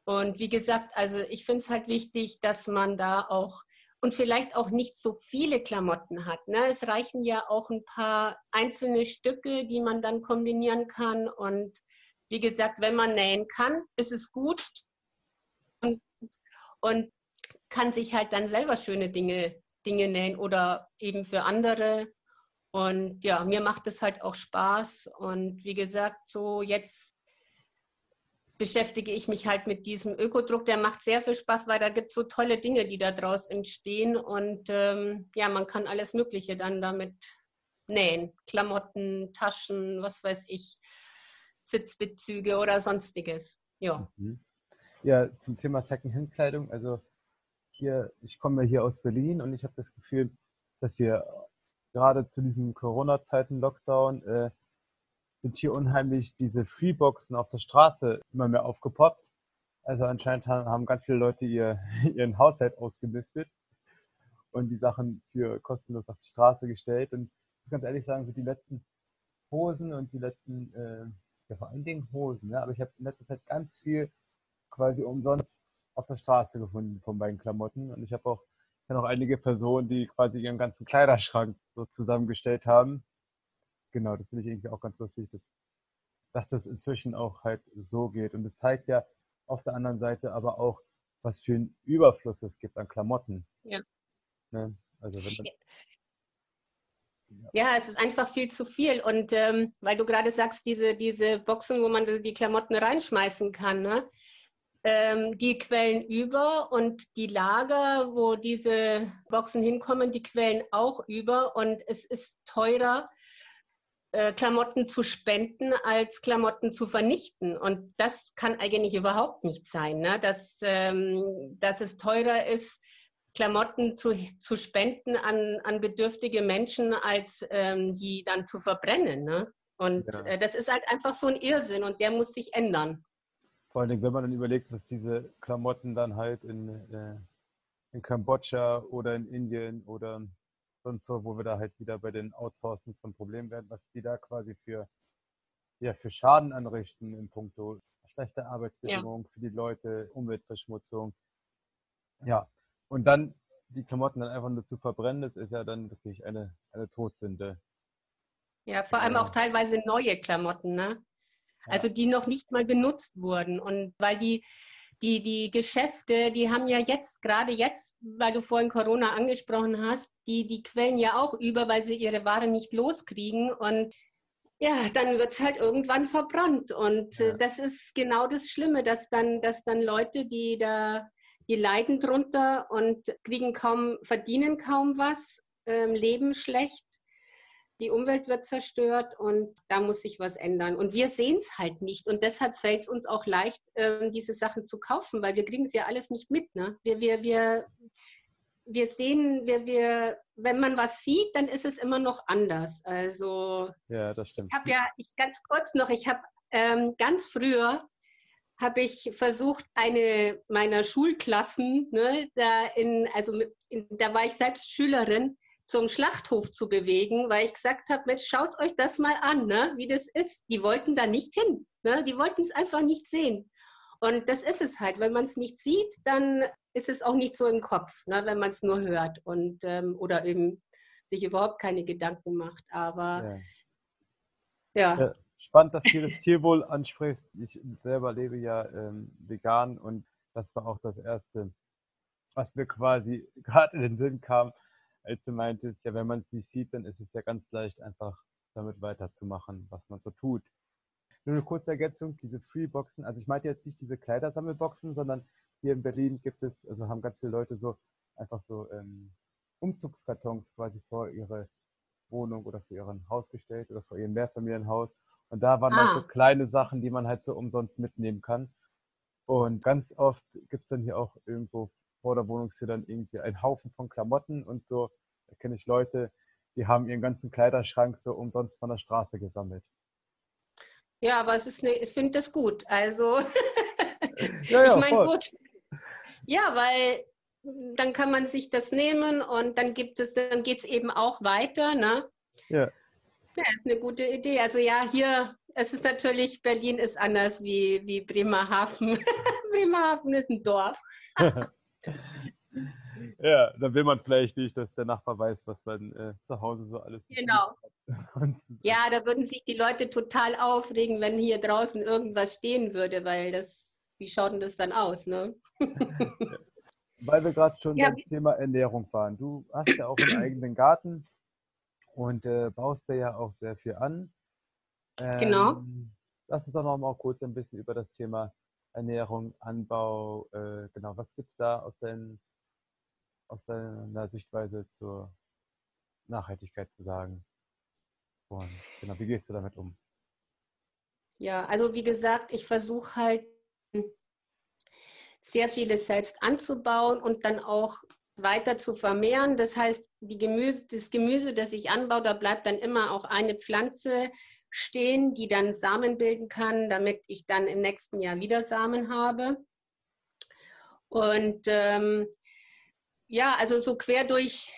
Und wie gesagt, also ich finde es halt wichtig, dass man da auch und vielleicht auch nicht so viele Klamotten hat. Ne? Es reichen ja auch ein paar einzelne Stücke, die man dann kombinieren kann. Und wie gesagt, wenn man nähen kann, ist es gut und, und kann sich halt dann selber schöne Dinge, Dinge nähen oder eben für andere. Und ja, mir macht es halt auch Spaß. Und wie gesagt, so jetzt beschäftige ich mich halt mit diesem Ökodruck. Der macht sehr viel Spaß, weil da gibt es so tolle Dinge, die daraus entstehen. Und ähm, ja, man kann alles Mögliche dann damit nähen. Klamotten, Taschen, was weiß ich, Sitzbezüge oder sonstiges. Ja. Mhm. Ja, zum Thema Secondhand-Kleidung. Also hier, ich komme ja hier aus Berlin und ich habe das Gefühl, dass hier gerade zu diesem Corona-Zeiten Lockdown äh, sind hier unheimlich diese Freeboxen auf der Straße immer mehr aufgepoppt. Also anscheinend haben ganz viele Leute ihr, ihren Haushalt ausgemistet und die Sachen für kostenlos auf die Straße gestellt. Und ich muss ganz ehrlich sagen, so die letzten Hosen und die letzten, äh, ja vor allen Dingen Hosen, ja, aber ich habe in letzter Zeit ganz viel quasi umsonst auf der Straße gefunden von meinen Klamotten. Und ich habe auch, auch einige Personen, die quasi ihren ganzen Kleiderschrank so zusammengestellt haben genau, das finde ich irgendwie auch ganz lustig, dass, dass das inzwischen auch halt so geht. Und es zeigt ja auf der anderen Seite aber auch, was für einen Überfluss es gibt an Klamotten. Ja. Ne? Also wenn ja. Ja, es ist einfach viel zu viel. Und ähm, weil du gerade sagst, diese, diese Boxen, wo man die Klamotten reinschmeißen kann, ne? ähm, die quellen über und die Lager, wo diese Boxen hinkommen, die quellen auch über. Und es ist teurer, äh, Klamotten zu spenden, als Klamotten zu vernichten. Und das kann eigentlich überhaupt nicht sein, ne? dass, ähm, dass es teurer ist, Klamotten zu, zu spenden an, an bedürftige Menschen, als ähm, die dann zu verbrennen. Ne? Und ja. äh, das ist halt einfach so ein Irrsinn und der muss sich ändern. Vor allem, wenn man dann überlegt, dass diese Klamotten dann halt in, äh, in Kambodscha oder in Indien oder und so, wo wir da halt wieder bei den Outsourcen von Problemen werden, was die da quasi für, ja, für Schaden anrichten in puncto schlechte Arbeitsbedingungen ja. für die Leute, Umweltverschmutzung. Ja, und dann die Klamotten dann einfach nur zu verbrennen, das ist ja dann wirklich eine, eine Todsünde. Ja, vor allem auch teilweise neue Klamotten, ne? Also die noch nicht mal benutzt wurden. Und weil die, die, die Geschäfte, die haben ja jetzt, gerade jetzt, weil du vorhin Corona angesprochen hast, die, die quellen ja auch über, weil sie ihre Ware nicht loskriegen. Und ja, dann wird es halt irgendwann verbrannt. Und äh, ja. das ist genau das Schlimme, dass dann, dass dann Leute, die da, die leiden drunter und kriegen kaum, verdienen kaum was, ähm, leben schlecht die Umwelt wird zerstört und da muss sich was ändern. Und wir sehen es halt nicht. Und deshalb fällt es uns auch leicht, ähm, diese Sachen zu kaufen, weil wir kriegen es ja alles nicht mit. Ne? Wir, wir, wir, wir sehen, wir, wir, wenn man was sieht, dann ist es immer noch anders. Also ja, das stimmt. Ich habe ja, ich ganz kurz noch, ich habe ähm, ganz früher habe ich versucht, eine meiner Schulklassen, ne, da in, also in, da war ich selbst Schülerin, zum Schlachthof zu bewegen, weil ich gesagt habe, Mensch, schaut euch das mal an, ne, wie das ist. Die wollten da nicht hin. Ne? Die wollten es einfach nicht sehen. Und das ist es halt. Wenn man es nicht sieht, dann ist es auch nicht so im Kopf, ne, wenn man es nur hört und ähm, oder eben sich überhaupt keine Gedanken macht. Aber ja. ja. Spannend, dass du das Tierwohl ansprichst. Ich selber lebe ja ähm, vegan und das war auch das Erste, was mir quasi gerade in den Sinn kam, als du meintest, ja, wenn man es nicht sieht, dann ist es ja ganz leicht, einfach damit weiterzumachen, was man so tut. Nur eine kurze Ergänzung, diese Freeboxen, also ich meinte jetzt nicht diese Kleidersammelboxen, sondern hier in Berlin gibt es, also haben ganz viele Leute so einfach so ähm, Umzugskartons quasi vor ihre Wohnung oder für ihren Haus gestellt oder vor ihrem Mehrfamilienhaus. Und da waren ah. dann so kleine Sachen, die man halt so umsonst mitnehmen kann. Und ganz oft gibt es dann hier auch irgendwo vor der Wohnungstür dann irgendwie einen Haufen von Klamotten und so. Da kenne ich Leute, die haben ihren ganzen Kleiderschrank so umsonst von der Straße gesammelt. Ja, aber es ist eine, ich finde das gut. Also, ja, ja, ich meine, gut. Ja, weil dann kann man sich das nehmen und dann gibt es, dann geht es eben auch weiter, ne? Ja. Ja, ist eine gute Idee. Also ja, hier, es ist natürlich, Berlin ist anders wie, wie Bremerhaven. Bremerhaven ist ein Dorf. Ja, da will man vielleicht nicht, dass der Nachbar weiß, was man äh, zu Hause so alles Genau. ja, da würden sich die Leute total aufregen, wenn hier draußen irgendwas stehen würde, weil das, wie schaut denn das dann aus, ne? weil wir gerade schon ja. beim Thema Ernährung waren. Du hast ja auch einen eigenen Garten und äh, baust da ja auch sehr viel an. Ähm, genau. Lass uns doch noch mal kurz ein bisschen über das Thema Ernährung, Anbau, äh, genau, was gibt es da aus, dein, aus deiner Sichtweise zur Nachhaltigkeit zu sagen? Und genau, wie gehst du damit um? Ja, also wie gesagt, ich versuche halt sehr vieles selbst anzubauen und dann auch weiter zu vermehren. Das heißt, Gemüse, das Gemüse, das ich anbaue, da bleibt dann immer auch eine Pflanze stehen, die dann Samen bilden kann, damit ich dann im nächsten Jahr wieder Samen habe. Und ähm, ja, also so quer durch,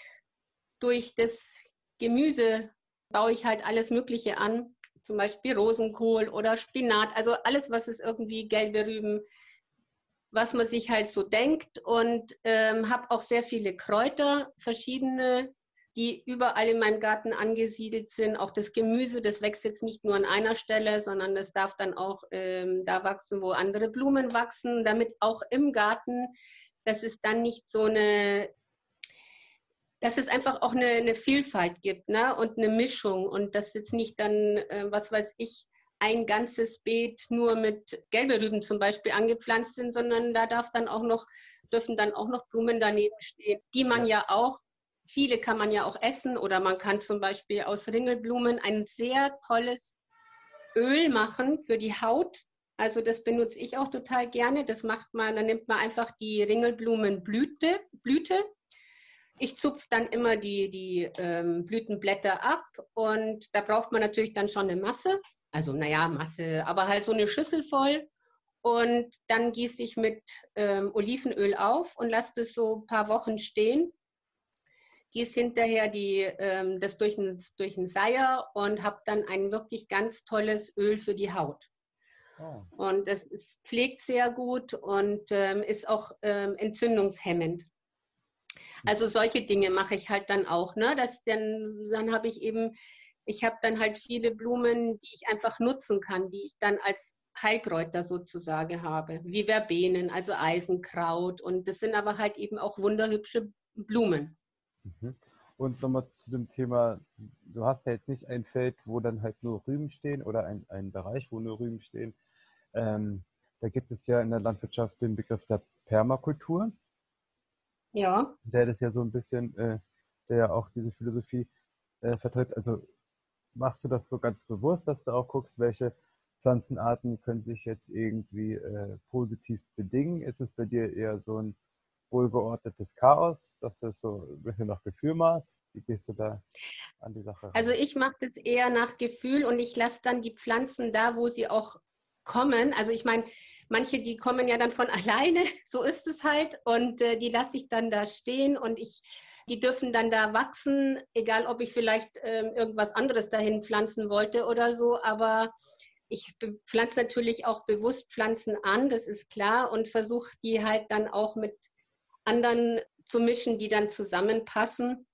durch das Gemüse baue ich halt alles Mögliche an, zum Beispiel Rosenkohl oder Spinat, also alles, was es irgendwie gelbe Rüben, was man sich halt so denkt und ähm, habe auch sehr viele Kräuter, verschiedene, die überall in meinem Garten angesiedelt sind. Auch das Gemüse, das wächst jetzt nicht nur an einer Stelle, sondern das darf dann auch ähm, da wachsen, wo andere Blumen wachsen, damit auch im Garten, dass es dann nicht so eine, dass es einfach auch eine, eine Vielfalt gibt ne? und eine Mischung und dass jetzt nicht dann, äh, was weiß ich, ein ganzes Beet nur mit gelbe Rüben zum Beispiel angepflanzt sind, sondern da darf dann auch noch, dürfen dann auch noch Blumen daneben stehen, die man ja auch, viele kann man ja auch essen oder man kann zum Beispiel aus Ringelblumen ein sehr tolles Öl machen für die Haut. Also das benutze ich auch total gerne. Das macht man, dann nimmt man einfach die Ringelblumenblüte, Blüte. Ich zupfe dann immer die, die ähm, Blütenblätter ab und da braucht man natürlich dann schon eine Masse. Also naja, Masse, aber halt so eine Schüssel voll. Und dann gieße ich mit ähm, Olivenöl auf und lasse das so ein paar Wochen stehen. Gieße hinterher die, ähm, das durch einen durch Seier und habe dann ein wirklich ganz tolles Öl für die Haut. Oh. Und es, es, pflegt sehr gut und ähm, ist auch ähm, entzündungshemmend. Also solche Dinge mache ich halt dann auch. Ne? Das, dann dann habe ich eben ich habe dann halt viele Blumen, die ich einfach nutzen kann, die ich dann als Heilkräuter sozusagen habe, wie Verbenen, also Eisenkraut. Und das sind aber halt eben auch wunderhübsche Blumen. Mhm. Und nochmal zu dem Thema, du hast ja jetzt nicht ein Feld, wo dann halt nur Rüben stehen oder ein, ein Bereich, wo nur Rüben stehen. Ähm, da gibt es ja in der Landwirtschaft den Begriff der Permakultur. Ja. Der das ja so ein bisschen, äh, der ja auch diese Philosophie äh, vertritt. Also machst du das so ganz bewusst, dass du auch guckst, welche Pflanzenarten können sich jetzt irgendwie äh, positiv bedingen? Ist es bei dir eher so ein wohlgeordnetes Chaos, dass du es so ein bisschen nach Gefühl machst? Wie gehst du da an die Sache? Also ich mache das eher nach Gefühl und ich lasse dann die Pflanzen da, wo sie auch kommen. Also ich meine, manche, die kommen ja dann von alleine, so ist es halt. Und äh, die lasse ich dann da stehen und ich die dürfen dann da wachsen, egal ob ich vielleicht ähm, irgendwas anderes dahin pflanzen wollte oder so. Aber ich pflanze natürlich auch bewusst Pflanzen an, das ist klar, und versuche die halt dann auch mit anderen zu mischen, die dann zusammenpassen.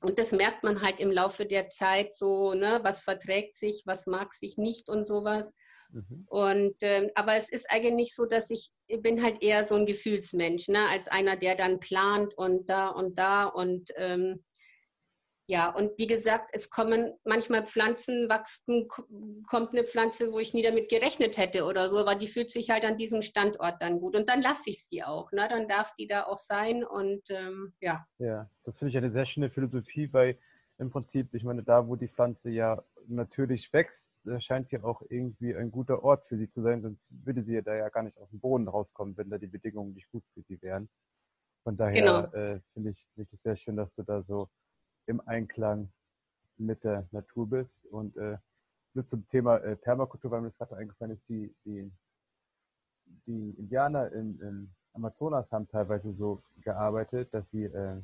Und das merkt man halt im Laufe der Zeit so, ne, was verträgt sich, was mag sich nicht und sowas. Mhm. Und ähm, aber es ist eigentlich so, dass ich, ich bin halt eher so ein Gefühlsmensch, ne, als einer, der dann plant und da und da und ähm, ja, und wie gesagt, es kommen manchmal Pflanzen, wachsen, kommt eine Pflanze, wo ich nie damit gerechnet hätte oder so, aber die fühlt sich halt an diesem Standort dann gut. Und dann lasse ich sie auch. Ne? Dann darf die da auch sein und ähm, ja. Ja, das finde ich eine sehr schöne Philosophie, weil im Prinzip, ich meine, da, wo die Pflanze ja natürlich wächst, scheint ja auch irgendwie ein guter Ort für sie zu sein, sonst würde sie ja da ja gar nicht aus dem Boden rauskommen, wenn da die Bedingungen nicht gut für sie wären. Von daher genau. äh, finde ich, find ich sehr schön, dass du da so im Einklang mit der Natur bist. Und äh, nur zum Thema äh, Permakultur, weil mir das gerade eingefallen ist, die, die, die Indianer in, in Amazonas haben teilweise so gearbeitet, dass sie, äh,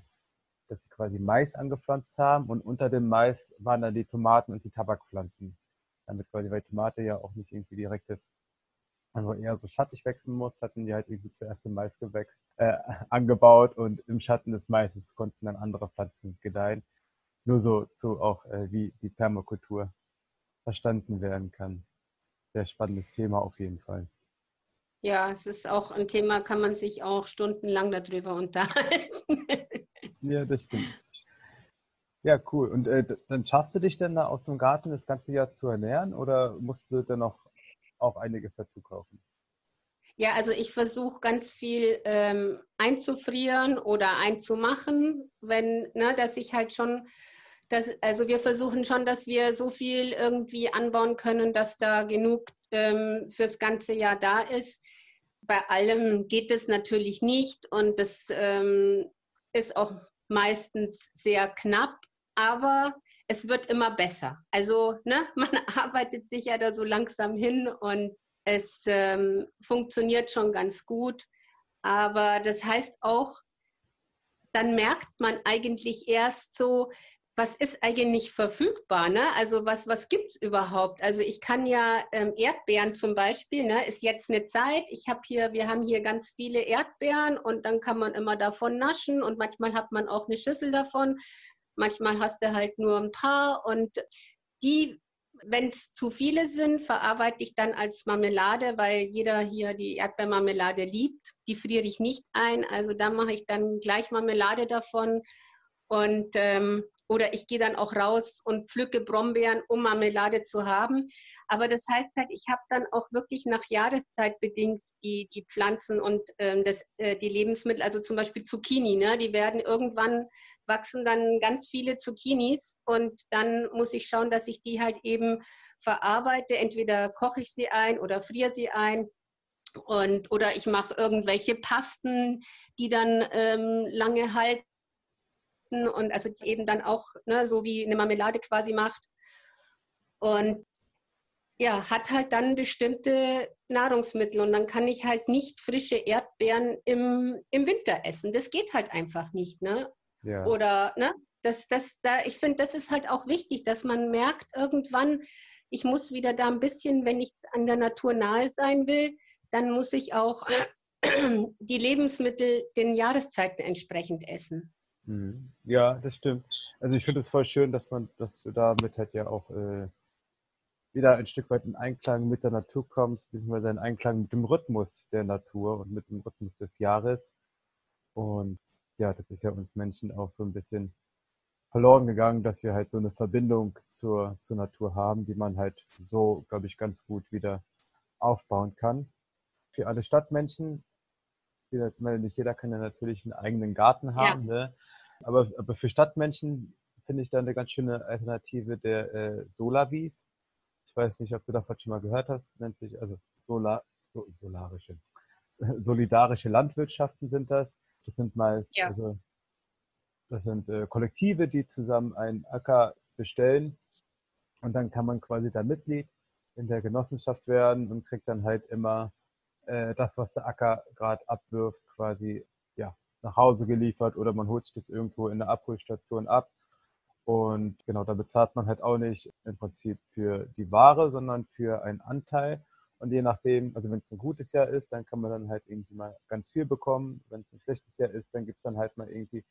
dass sie quasi Mais angepflanzt haben und unter dem Mais waren dann die Tomaten und die Tabakpflanzen. Damit quasi, weil Tomate ja auch nicht irgendwie direktes, also eher so schattig wachsen muss, hatten die halt irgendwie zuerst im Maisgewächs äh, angebaut und im Schatten des Maises konnten dann andere Pflanzen gedeihen. Nur so, so auch äh, wie die Permakultur verstanden werden kann. Sehr spannendes Thema auf jeden Fall. Ja, es ist auch ein Thema, kann man sich auch stundenlang darüber unterhalten. ja, das stimmt. Ja, cool. Und äh, dann schaffst du dich denn da aus dem Garten das ganze Jahr zu ernähren oder musst du dann noch auch einiges dazu kaufen? Ja, also ich versuche ganz viel ähm, einzufrieren oder einzumachen, wenn, ne, dass ich halt schon, dass, also wir versuchen schon, dass wir so viel irgendwie anbauen können, dass da genug ähm, fürs ganze Jahr da ist. Bei allem geht es natürlich nicht und das ähm, ist auch meistens sehr knapp, aber es wird immer besser. Also ne, man arbeitet sich ja da so langsam hin und es ähm, funktioniert schon ganz gut. Aber das heißt auch, dann merkt man eigentlich erst so, was ist eigentlich verfügbar? Ne? Also was, was gibt es überhaupt? Also ich kann ja ähm, Erdbeeren zum Beispiel, ne, ist jetzt eine Zeit. Ich habe hier, wir haben hier ganz viele Erdbeeren und dann kann man immer davon naschen und manchmal hat man auch eine Schüssel davon. Manchmal hast du halt nur ein paar und die wenn es zu viele sind, verarbeite ich dann als Marmelade, weil jeder hier die Erdbeermarmelade liebt. Die friere ich nicht ein. Also da mache ich dann gleich Marmelade davon. Und ähm, oder ich gehe dann auch raus und pflücke Brombeeren, um Marmelade zu haben. Aber das heißt halt, ich habe dann auch wirklich nach Jahreszeit bedingt die, die Pflanzen und ähm, das, äh, die Lebensmittel, also zum Beispiel Zucchini, ne? die werden irgendwann, wachsen dann ganz viele Zucchinis und dann muss ich schauen, dass ich die halt eben verarbeite. Entweder koche ich sie ein oder friere sie ein. Und, oder ich mache irgendwelche Pasten, die dann ähm, lange halten und also eben dann auch ne, so wie eine Marmelade quasi macht. Und ja, hat halt dann bestimmte Nahrungsmittel und dann kann ich halt nicht frische Erdbeeren im, im Winter essen. Das geht halt einfach nicht, ne? Ja. Oder, ne? Das, das, da, ich finde, das ist halt auch wichtig, dass man merkt irgendwann, ich muss wieder da ein bisschen, wenn ich an der Natur nahe sein will, dann muss ich auch die Lebensmittel den Jahreszeiten entsprechend essen. Mhm. Ja, das stimmt. Also ich finde es voll schön, dass man, dass du damit halt ja auch äh, wieder ein Stück weit in Einklang mit der Natur kommst, beziehungsweise in Einklang mit dem Rhythmus der Natur und mit dem Rhythmus des Jahres. Und ja, das ist ja uns Menschen auch so ein bisschen verloren gegangen, dass wir halt so eine Verbindung zur, zur Natur haben, die man halt so, glaube ich, ganz gut wieder aufbauen kann. Für alle Stadtmenchen nicht jeder kann ja natürlich einen eigenen Garten haben, ja. ne? aber, aber für Stadtmenschen finde ich da eine ganz schöne Alternative der äh, Solavis. Ich weiß nicht, ob du davon schon mal gehört hast, nennt sich also Solar, so, solarische, solidarische Landwirtschaften sind das. Das sind meist, ja. also, das sind äh, Kollektive, die zusammen einen Acker bestellen und dann kann man quasi da Mitglied in der Genossenschaft werden und kriegt dann halt immer äh, das, was der Acker gerade abwirft, quasi ja, nach Hause geliefert oder man holt sich das irgendwo in der Abholstation ab. Und genau, da bezahlt man halt auch nicht im Prinzip für die Ware, sondern für einen Anteil. Und je nachdem, also wenn es ein gutes Jahr ist, dann kann man dann halt irgendwie mal ganz viel bekommen. Wenn es ein schlechtes Jahr ist, dann gibt es dann halt mal irgendwie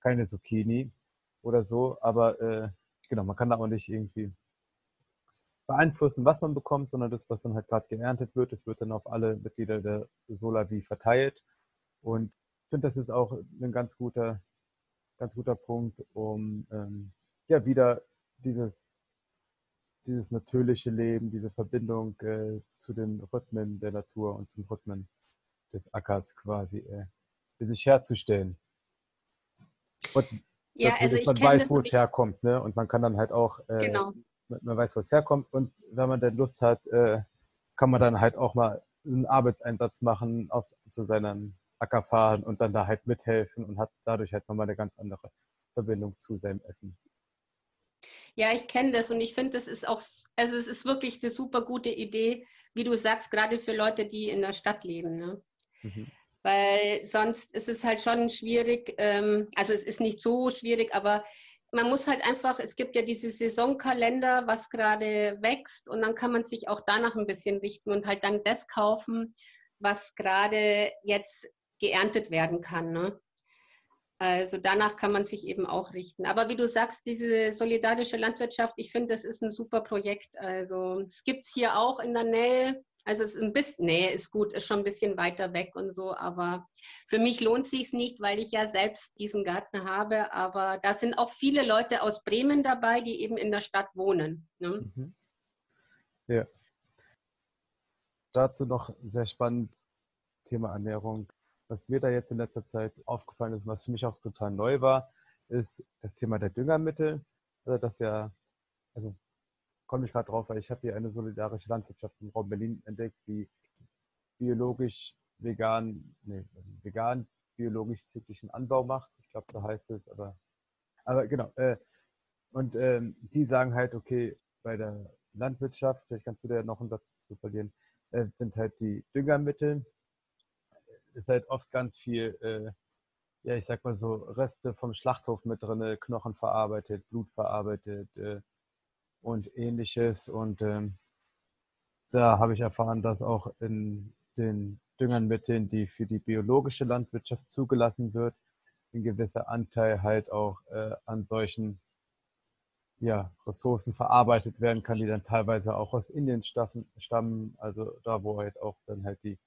keine Zucchini oder so. Aber äh, genau, man kann da auch nicht irgendwie beeinflussen, was man bekommt, sondern das, was dann halt gerade geerntet wird, das wird dann auf alle Mitglieder der Solavi verteilt. Und ich finde, das ist auch ein ganz guter, ganz guter Punkt, um ähm, ja wieder dieses, dieses natürliche Leben, diese Verbindung äh, zu den Rhythmen der Natur und zum Rhythmen des Ackers quasi äh, für sich herzustellen. Und ja, also man weiß, wo es herkommt, ne? Und man kann dann halt auch äh, genau man weiß, wo es herkommt und wenn man dann Lust hat, äh, kann man dann halt auch mal einen Arbeitseinsatz machen auf zu seinem Acker fahren und dann da halt mithelfen und hat dadurch halt nochmal eine ganz andere Verbindung zu seinem Essen. Ja, ich kenne das und ich finde, das ist auch, also es ist wirklich eine super gute Idee, wie du sagst, gerade für Leute, die in der Stadt leben. Ne? Mhm. Weil sonst ist es halt schon schwierig, ähm, also es ist nicht so schwierig, aber man muss halt einfach, es gibt ja diese Saisonkalender, was gerade wächst und dann kann man sich auch danach ein bisschen richten und halt dann das kaufen, was gerade jetzt geerntet werden kann. Ne? Also danach kann man sich eben auch richten. Aber wie du sagst, diese solidarische Landwirtschaft, ich finde, das ist ein super Projekt. Also es gibt es hier auch in der Nähe. Also es ist ein bisschen, nee, ist gut, ist schon ein bisschen weiter weg und so, aber für mich lohnt sich nicht, weil ich ja selbst diesen Garten habe. Aber da sind auch viele Leute aus Bremen dabei, die eben in der Stadt wohnen. Ne? Mhm. Ja. Dazu noch sehr spannend Thema Ernährung. Was mir da jetzt in letzter Zeit aufgefallen ist, was für mich auch total neu war, ist das Thema der Düngermittel. Also das ja, also komme ich gerade drauf, weil ich habe hier eine solidarische Landwirtschaft im Raum Berlin entdeckt, die biologisch vegan, nee, vegan, biologisch zyklischen Anbau macht. Ich glaube, so heißt es, aber, aber genau. Äh, und ähm, die sagen halt, okay, bei der Landwirtschaft, vielleicht kannst du da noch einen Satz zu verlieren, äh, sind halt die Düngermittel, ist halt oft ganz viel, äh, ja, ich sag mal so, Reste vom Schlachthof mit drin, Knochen verarbeitet, Blut verarbeitet, äh, und ähnliches. Und ähm, da habe ich erfahren, dass auch in den Düngermitteln, die für die biologische Landwirtschaft zugelassen wird, ein gewisser Anteil halt auch äh, an solchen ja, Ressourcen verarbeitet werden kann, die dann teilweise auch aus Indien stammen, also da, wo halt auch dann halt die,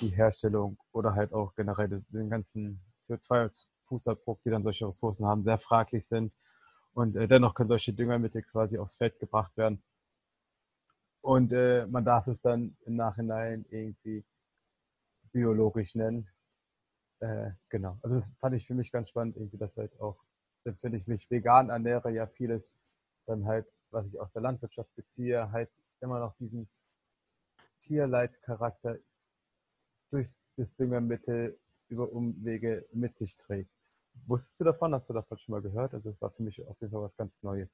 die Herstellung oder halt auch generell den ganzen CO2-Fußabdruck, die dann solche Ressourcen haben, sehr fraglich sind. Und äh, dennoch können solche Düngermittel quasi aufs Feld gebracht werden. Und äh, man darf es dann im Nachhinein irgendwie biologisch nennen. Äh, genau. Also das fand ich für mich ganz spannend, irgendwie, dass halt auch, selbst wenn ich mich vegan ernähre, ja vieles dann halt, was ich aus der Landwirtschaft beziehe, halt immer noch diesen Tierleidcharakter durch das Düngermittel über Umwege mit sich trägt. Wusstest du davon? Hast du davon schon mal gehört? Also es war für mich auf jeden Fall was ganz Neues.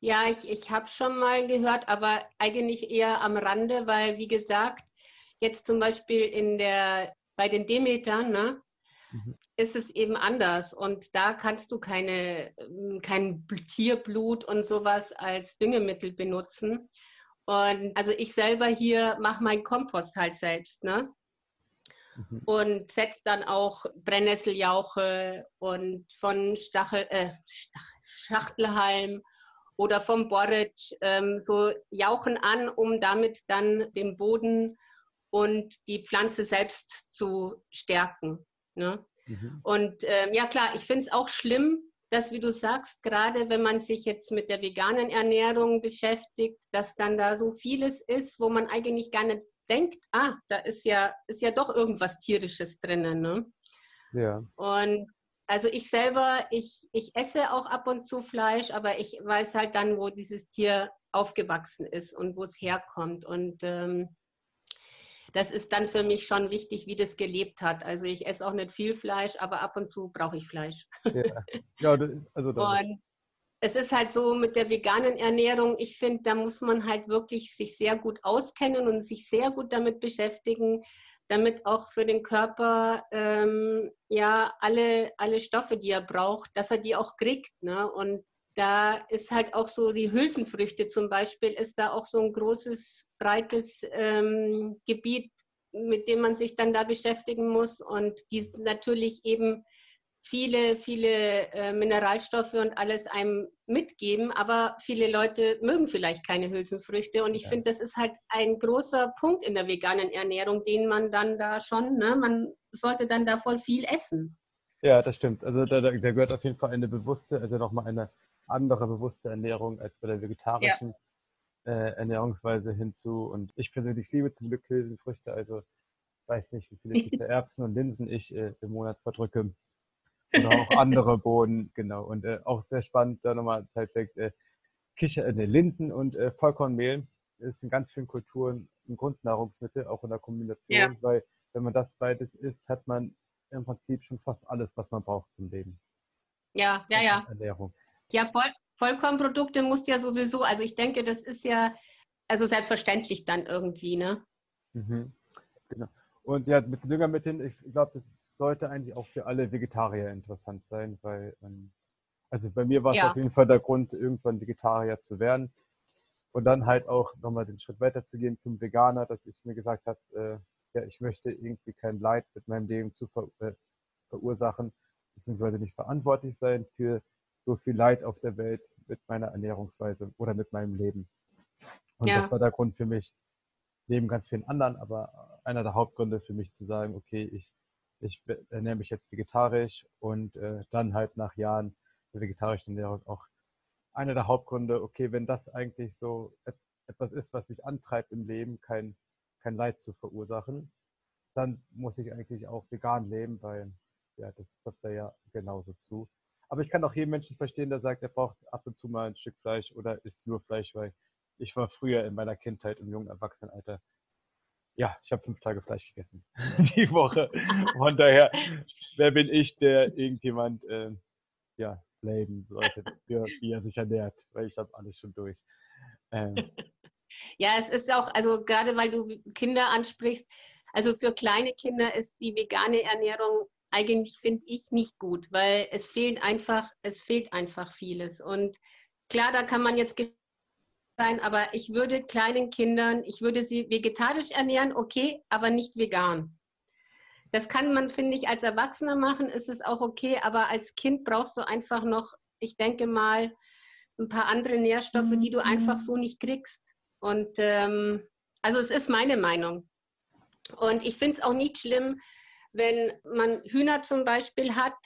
Ja, ich, ich habe schon mal gehört, aber eigentlich eher am Rande, weil wie gesagt, jetzt zum Beispiel in der, bei den Demetern, ne, mhm. ist es eben anders. Und da kannst du keine, kein Tierblut und sowas als Düngemittel benutzen. Und also ich selber hier mache meinen Kompost halt selbst, ne? Mhm. und setzt dann auch Brennnesseljauche und von Stachel, äh, Schachtelhalm oder vom Borretsch ähm, so Jauchen an, um damit dann den Boden und die Pflanze selbst zu stärken. Ne? Mhm. Und ähm, ja klar, ich finde es auch schlimm, dass, wie du sagst, gerade wenn man sich jetzt mit der veganen Ernährung beschäftigt, dass dann da so vieles ist, wo man eigentlich gar nicht denkt, ah, da ist ja, ist ja doch irgendwas Tierisches drinnen. Ne? Ja. Und also ich selber, ich, ich esse auch ab und zu Fleisch, aber ich weiß halt dann, wo dieses Tier aufgewachsen ist und wo es herkommt. Und ähm, das ist dann für mich schon wichtig, wie das gelebt hat. Also ich esse auch nicht viel Fleisch, aber ab und zu brauche ich Fleisch. Ja, ja das ist, also das und es ist halt so mit der veganen Ernährung, ich finde, da muss man halt wirklich sich sehr gut auskennen und sich sehr gut damit beschäftigen, damit auch für den Körper ähm, ja alle, alle Stoffe, die er braucht, dass er die auch kriegt. Ne? Und da ist halt auch so die Hülsenfrüchte zum Beispiel, ist da auch so ein großes, breites ähm, Gebiet, mit dem man sich dann da beschäftigen muss und die natürlich eben viele, viele äh, Mineralstoffe und alles einem mitgeben, aber viele Leute mögen vielleicht keine Hülsenfrüchte und ich ja. finde, das ist halt ein großer Punkt in der veganen Ernährung, den man dann da schon, ne, man sollte dann da voll viel essen. Ja, das stimmt. Also da, da gehört auf jeden Fall eine bewusste, also nochmal eine andere bewusste Ernährung als bei der vegetarischen ja. äh, Ernährungsweise hinzu. Und ich persönlich liebe zum Glück Hülsenfrüchte, also weiß nicht, wie viele Erbsen und Linsen ich äh, im Monat verdrücke. Oder auch andere Bohnen, genau. Und äh, auch sehr spannend, da nochmal Zeit weg, äh, Kicher, äh, Linsen und äh, Vollkornmehl ist in ganz vielen Kulturen ein Grundnahrungsmittel, auch in der Kombination, ja. weil wenn man das beides isst, hat man im Prinzip schon fast alles, was man braucht zum Leben. Ja, ja, ja. Ernährung. Ja, Voll Vollkornprodukte musst ja sowieso, also ich denke, das ist ja also selbstverständlich dann irgendwie, ne? Mhm. Genau. Und ja, mit Düngermitteln, ich glaube, das sollte eigentlich auch für alle Vegetarier interessant sein, weil, ähm, also bei mir war es ja. auf jeden Fall der Grund, irgendwann Vegetarier zu werden. Und dann halt auch nochmal den Schritt weiter zu gehen zum Veganer, dass ich mir gesagt habe, äh, ja, ich möchte irgendwie kein Leid mit meinem Leben zu ver äh, verursachen, beziehungsweise nicht verantwortlich sein für so viel Leid auf der Welt mit meiner Ernährungsweise oder mit meinem Leben. Und ja. das war der Grund für mich, neben ganz vielen anderen, aber einer der Hauptgründe für mich zu sagen, okay, ich, ich ernähre mich jetzt vegetarisch und äh, dann halt nach Jahren der vegetarischen Ernährung auch einer der Hauptgründe, okay, wenn das eigentlich so etwas ist, was mich antreibt im Leben, kein, kein Leid zu verursachen, dann muss ich eigentlich auch vegan leben, weil ja, das trifft da ja genauso zu. Aber ich kann auch jeden Menschen verstehen, der sagt, er braucht ab und zu mal ein Stück Fleisch oder isst nur Fleisch, weil ich war früher in meiner Kindheit im jungen Erwachsenenalter. Ja, ich habe fünf Tage Fleisch gegessen die Woche. Von daher, wer bin ich, der irgendjemand äh, ja, leben sollte, für, wie er sich ernährt, weil ich habe alles schon durch. Ähm. Ja, es ist auch, also gerade weil du Kinder ansprichst, also für kleine Kinder ist die vegane Ernährung eigentlich finde ich nicht gut, weil es fehlt einfach, es fehlt einfach vieles. Und klar, da kann man jetzt sein, aber ich würde kleinen Kindern, ich würde sie vegetarisch ernähren, okay, aber nicht vegan. Das kann man, finde ich, als Erwachsener machen, ist es auch okay, aber als Kind brauchst du einfach noch, ich denke mal, ein paar andere Nährstoffe, die du einfach so nicht kriegst. Und ähm, also es ist meine Meinung. Und ich finde es auch nicht schlimm, wenn man Hühner zum Beispiel hat,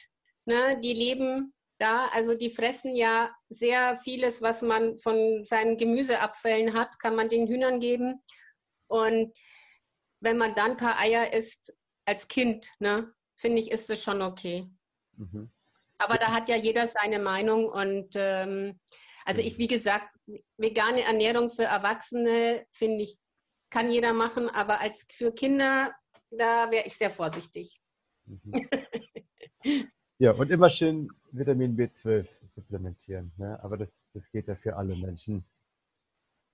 ne, die leben da, also die fressen ja sehr vieles, was man von seinen Gemüseabfällen hat, kann man den Hühnern geben. Und wenn man dann ein paar Eier isst als Kind, ne, finde ich, ist es schon okay. Mhm. Aber da hat ja jeder seine Meinung und ähm, also ich, wie gesagt, vegane Ernährung für Erwachsene finde ich, kann jeder machen, aber als für Kinder da wäre ich sehr vorsichtig. Mhm. ja, und immer schön Vitamin B12 supplementieren. Ne? Aber das, das geht ja für alle Menschen.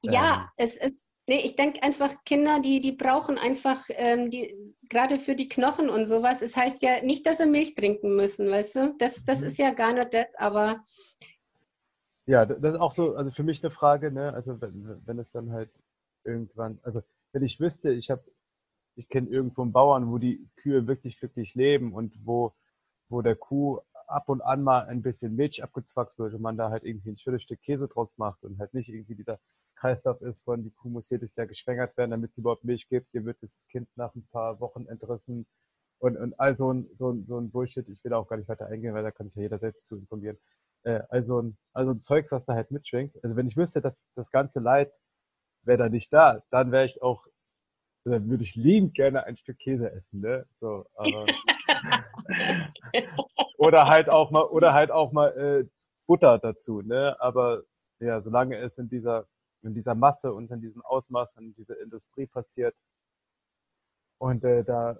Ja, ähm, es ist, nee, ich denke einfach, Kinder, die, die brauchen einfach, ähm, die, gerade für die Knochen und sowas, es heißt ja nicht, dass sie Milch trinken müssen, weißt du? Das, das mhm. ist ja gar nicht das, aber. Ja, das ist auch so, also für mich eine Frage, ne? Also wenn, wenn es dann halt irgendwann, also wenn ich wüsste, ich habe ich kenne irgendwo einen Bauern, wo die Kühe wirklich glücklich leben und wo, wo der Kuh ab und an mal ein bisschen Milch abgezwackt wird und man da halt irgendwie ein schönes Stück Käse draus macht und halt nicht irgendwie dieser Kreislauf ist von, die Kuh muss jedes Jahr geschwängert werden, damit sie überhaupt Milch gibt, ihr wird das Kind nach ein paar Wochen entrissen und, und all so ein, so, ein, so ein Bullshit, ich will auch gar nicht weiter eingehen, weil da kann sich ja jeder selbst zu informieren. Äh, also, ein, also ein Zeugs, was da halt mitschwingt. Also wenn ich wüsste, dass das ganze Leid wäre da nicht da, dann wäre ich auch dann würde ich liebend gerne ein Stück Käse essen, ne? So, aber oder halt auch mal, oder halt auch mal äh, Butter dazu, ne? Aber ja, solange es in dieser, in dieser Masse und in diesem Ausmaß in dieser Industrie passiert, und äh, da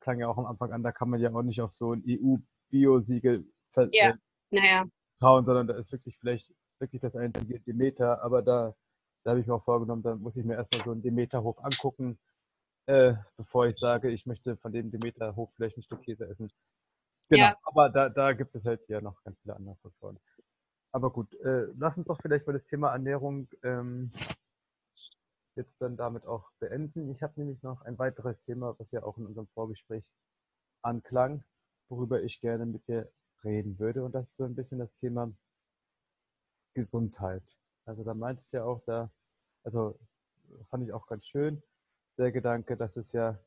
klang ja auch am Anfang an, da kann man ja auch nicht auf so ein EU-Bio-Siegel ja. naja. trauen, sondern da ist wirklich vielleicht wirklich das einzige Demeter, aber da da habe ich mir auch vorgenommen, da muss ich mir erstmal so einen Demeterhof angucken äh, bevor ich sage, ich möchte von dem Demeter Hochflächen ein Stück Käse essen. Genau, Ja. aber da, da gibt es halt ja noch ganz viele andere Faktoren. Aber gut, äh, lass uns doch vielleicht mal das Thema Ernährung ähm, jetzt dann damit auch beenden. Ich habe nämlich noch ein weiteres Thema, was ja auch in unserem Vorgespräch anklang, worüber ich gerne mit dir reden würde. Und das ist so ein bisschen das Thema Gesundheit. Also da meintest du ja auch da, also fand ich auch ganz schön, der Gedanke, dass es ja,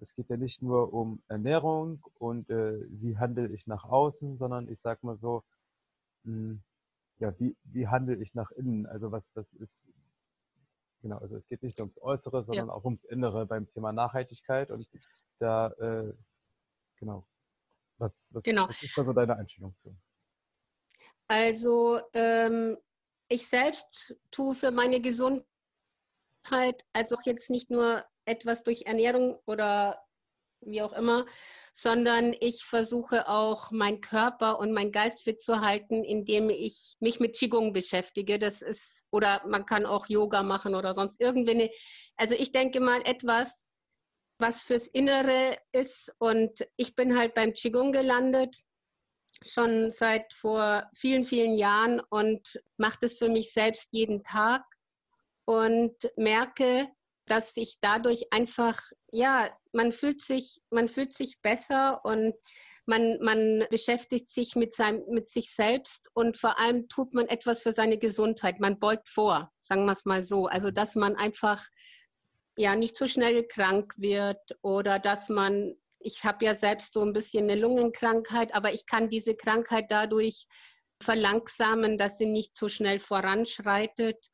es geht ja nicht nur um Ernährung und äh, wie handle ich nach außen, sondern ich sag mal so, mh, ja, wie, wie handle ich nach innen? Also was das ist, genau, also es geht nicht nur ums Äußere, sondern auch ums Innere beim Thema Nachhaltigkeit und da, äh, genau, was, was, Genau. was ist da so deine Einstellung zu? Also ähm, ich selbst tue für meine Gesundheit, also jetzt nicht nur etwas durch Ernährung oder wie auch immer, sondern ich versuche auch meinen Körper und meinen Geist fit zu halten, indem ich mich mit Qigong beschäftige. Das ist, oder man kann auch Yoga machen oder sonst irgendwie eine, also ich denke mal etwas, was fürs Innere ist und ich bin halt beim Qigong gelandet schon seit vor vielen, vielen Jahren und mache das für mich selbst jeden Tag und merke, dass ich dadurch einfach, ja, man fühlt sich, man fühlt sich besser und man, man beschäftigt sich mit, seinem, mit sich selbst und vor allem tut man etwas für seine Gesundheit. Man beugt vor, sagen wir es mal so. Also, dass man einfach ja nicht so schnell krank wird oder dass man ich habe ja selbst so ein bisschen eine Lungenkrankheit, aber ich kann diese Krankheit dadurch verlangsamen, dass sie nicht so schnell voranschreitet.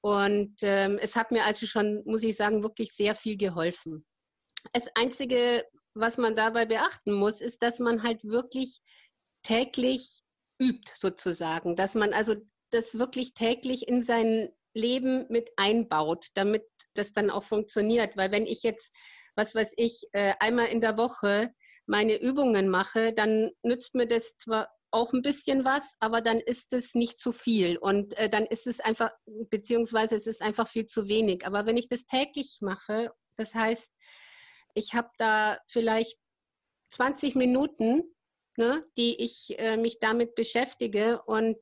Und ähm, es hat mir also schon, muss ich sagen, wirklich sehr viel geholfen. Das Einzige, was man dabei beachten muss, ist, dass man halt wirklich täglich übt, sozusagen. Dass man also das wirklich täglich in sein Leben mit einbaut, damit das dann auch funktioniert. Weil wenn ich jetzt was weiß ich, äh, einmal in der Woche meine Übungen mache, dann nützt mir das zwar auch ein bisschen was, aber dann ist es nicht zu viel und äh, dann ist es einfach, beziehungsweise es ist einfach viel zu wenig. Aber wenn ich das täglich mache, das heißt, ich habe da vielleicht 20 Minuten, ne, die ich äh, mich damit beschäftige und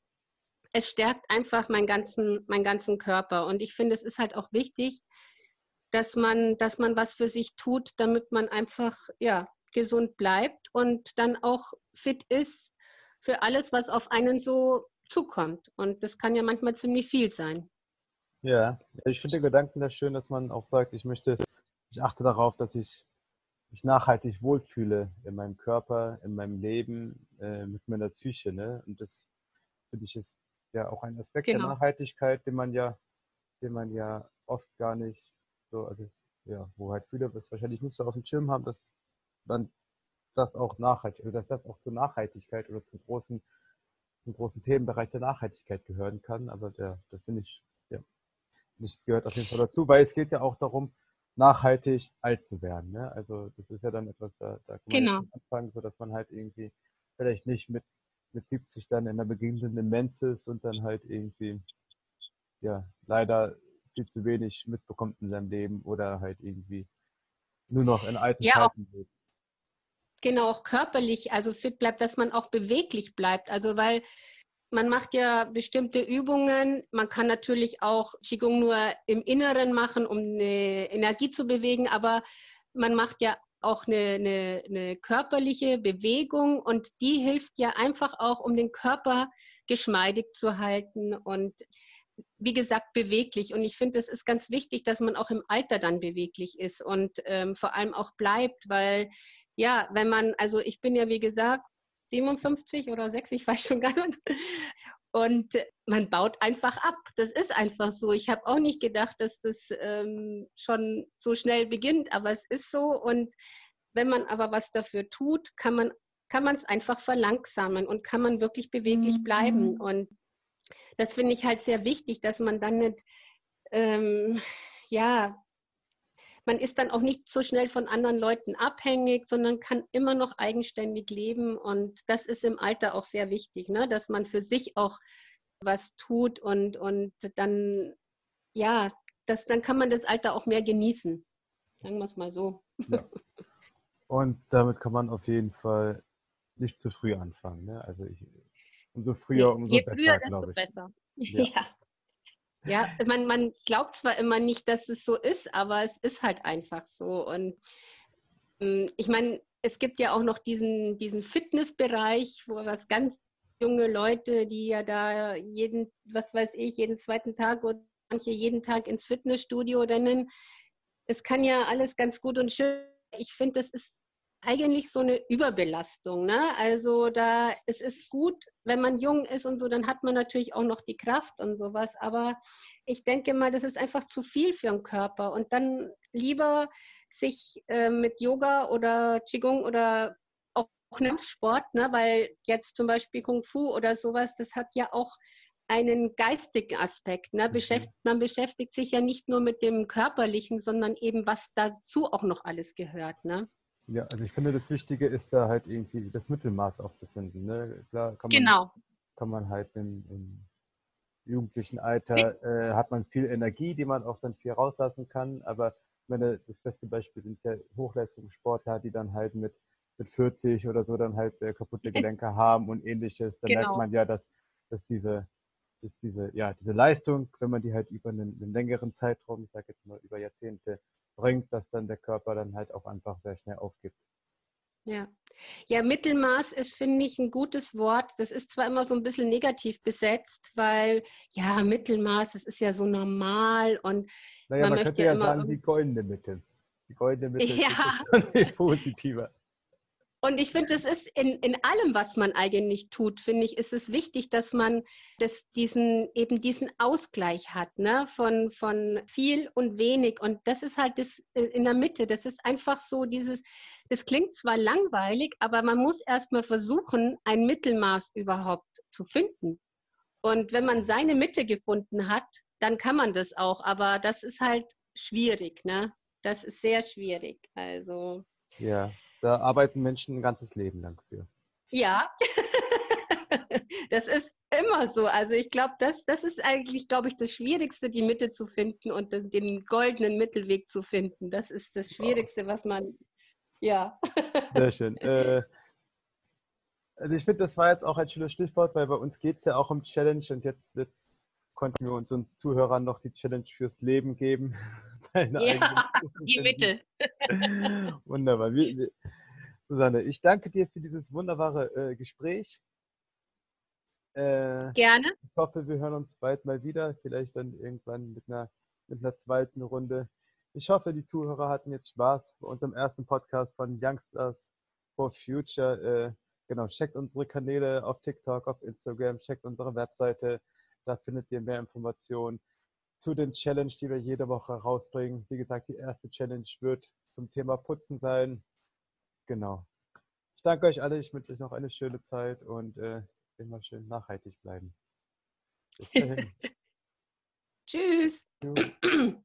es stärkt einfach meinen ganzen, meinen ganzen Körper. Und ich finde, es ist halt auch wichtig, dass man, dass man was für sich tut, damit man einfach ja, gesund bleibt und dann auch fit ist für alles, was auf einen so zukommt. Und das kann ja manchmal ziemlich viel sein. Ja, ich finde den Gedanken da schön, dass man auch sagt, ich möchte, ich achte darauf, dass ich mich nachhaltig wohlfühle in meinem Körper, in meinem Leben, äh, mit meiner Psyche. Ne? Und das finde ich ist ja auch ein Aspekt Genau. der Nachhaltigkeit, den man ja, den man ja oft gar nicht so, also ja, wo halt viele das wahrscheinlich nicht so auf dem Schirm haben, dass dann das auch nachhaltig, also dass das auch zur Nachhaltigkeit oder zum großen, zum großen Themenbereich der Nachhaltigkeit gehören kann. Aber der, das finde ich, ja, das gehört auf jeden Fall dazu, weil es geht ja auch darum, nachhaltig alt zu werden. Ne? Also das ist ja dann etwas, da, da kann man Genau. anfangen, so dass man halt irgendwie vielleicht nicht mit, mit 70 dann in der beginnenden Demenz ist und dann halt irgendwie, ja, leider viel zu wenig mitbekommt in seinem Leben oder halt irgendwie nur noch in alten Ja, Zeiten lebt. Genau, auch körperlich, also fit bleibt, dass man auch beweglich bleibt. Also weil man macht ja bestimmte Übungen. Man kann natürlich auch Qigong nur im Inneren machen, um eine Energie zu bewegen, aber man macht ja auch eine, eine, eine körperliche Bewegung und die hilft ja einfach auch, um den Körper geschmeidig zu halten und wie gesagt, beweglich. Und ich finde, es ist ganz wichtig, dass man auch im Alter dann beweglich ist und ähm, vor allem auch bleibt, weil ja, wenn man, also ich bin ja wie gesagt 57 oder 6, ich weiß schon gar nicht. Und man baut einfach ab. Das ist einfach so. Ich habe auch nicht gedacht, dass das ähm, schon so schnell beginnt, aber es ist so. Und wenn man aber was dafür tut, kann man kann man es einfach verlangsamen und kann man wirklich beweglich bleiben. Und das finde ich halt sehr wichtig, dass man dann nicht, ähm, ja, man ist dann auch nicht so schnell von anderen Leuten abhängig, sondern kann immer noch eigenständig leben. Und das ist im Alter auch sehr wichtig, ne? dass man für sich auch was tut und, und dann, ja, das, dann kann man das Alter auch mehr genießen. Sagen wir es mal so. Ja. Und damit kann man auf jeden Fall nicht zu früh anfangen. Ne? Also ich, umso früher, umso Je besser, früher, desto besser. Ja. Ja. Ja, man, man glaubt zwar immer nicht, dass es so ist, aber es ist halt einfach so. Und ähm, ich meine, es gibt ja auch noch diesen, diesen Fitnessbereich, wo was ganz junge Leute, die ja da jeden, was weiß ich, jeden zweiten Tag oder manche jeden Tag ins Fitnessstudio rennen. Es kann ja alles ganz gut und schön. Ich finde, das ist eigentlich so eine Überbelastung. Ne? Also da es ist gut, wenn man jung ist und so, dann hat man natürlich auch noch die Kraft und sowas. Aber ich denke mal, das ist einfach zu viel für den Körper. Und dann lieber sich äh, mit Yoga oder Qigong oder auch Kampfsport, ne? weil jetzt zum Beispiel Kung Fu oder sowas, das hat ja auch einen geistigen Aspekt. Ne? Beschäft, man beschäftigt sich ja nicht nur mit dem Körperlichen, sondern eben, was dazu auch noch alles gehört. Ne? Ja, also ich finde, das Wichtige ist da halt irgendwie das Mittelmaß auch zu finden. Ne? Klar kann man, Genau. kann man halt im, im jugendlichen Alter, äh, hat man viel Energie, die man auch dann viel rauslassen kann. Aber ich meine, das beste Beispiel sind ja Hochleistungssportler, die dann halt mit, mit 40 oder so dann halt äh, kaputte Gelenke haben und ähnliches. Da merkt Genau. man ja, dass, dass diese dass diese, ja, diese Leistung, wenn man die halt über einen, einen längeren Zeitraum, ich sage jetzt mal über Jahrzehnte, bringt, dass dann der Körper dann halt auch einfach sehr schnell aufgibt. Ja. ja, Mittelmaß ist, finde ich, ein gutes Wort. Das ist zwar immer so ein bisschen negativ besetzt, weil ja, Mittelmaß, das ist ja so normal und Naja, Man man, möchte könnte ja ja immer sagen, die goldene Mitte. Die goldene Mitte Ja. ist positiver. Und ich finde, es ist in, in allem, was man eigentlich tut, finde ich, ist es wichtig, dass man das, diesen, eben diesen Ausgleich hat, ne? von, von viel und wenig. Und das ist halt das äh, in der Mitte. Das ist einfach so dieses, das klingt zwar langweilig, aber man muss erstmal versuchen, ein Mittelmaß überhaupt zu finden. Und wenn man seine Mitte gefunden hat, dann kann man das auch. Aber das ist halt schwierig, ne? Das ist sehr schwierig. Also. Ja, da arbeiten Menschen ein ganzes Leben lang für. Ja, das ist immer so. Also ich glaube, das, das ist eigentlich, glaube ich, das Schwierigste, die Mitte zu finden und den, den goldenen Mittelweg zu finden. Das ist das Schwierigste, was man, ja. Sehr schön. Äh, also ich finde, das war jetzt auch ein schönes Stichwort, weil bei uns geht es ja auch um Challenge und jetzt, jetzt konnten wir unseren Zuhörern noch die Challenge fürs Leben geben. Ja, Die. Mitte. Wunderbar. Susanne, ich danke dir für dieses wunderbare äh, Gespräch. Äh, Gerne. ich hoffe, wir hören uns bald mal wieder, vielleicht dann irgendwann mit einer, mit einer zweiten Runde. Ich hoffe, die Zuhörer hatten jetzt Spaß bei unserem ersten Podcast von Youngsters for Future. Äh, genau, checkt unsere Kanäle auf TikTok, auf Instagram, checkt unsere Webseite. Da findet ihr mehr Informationen zu den Challenge, die wir jede Woche rausbringen. Wie gesagt, die erste Challenge wird zum Thema Putzen sein. Genau. Ich danke euch alle. Ich wünsche euch noch eine schöne Zeit und äh, immer schön nachhaltig bleiben. Bis dahin. Tschüss. Tschüss.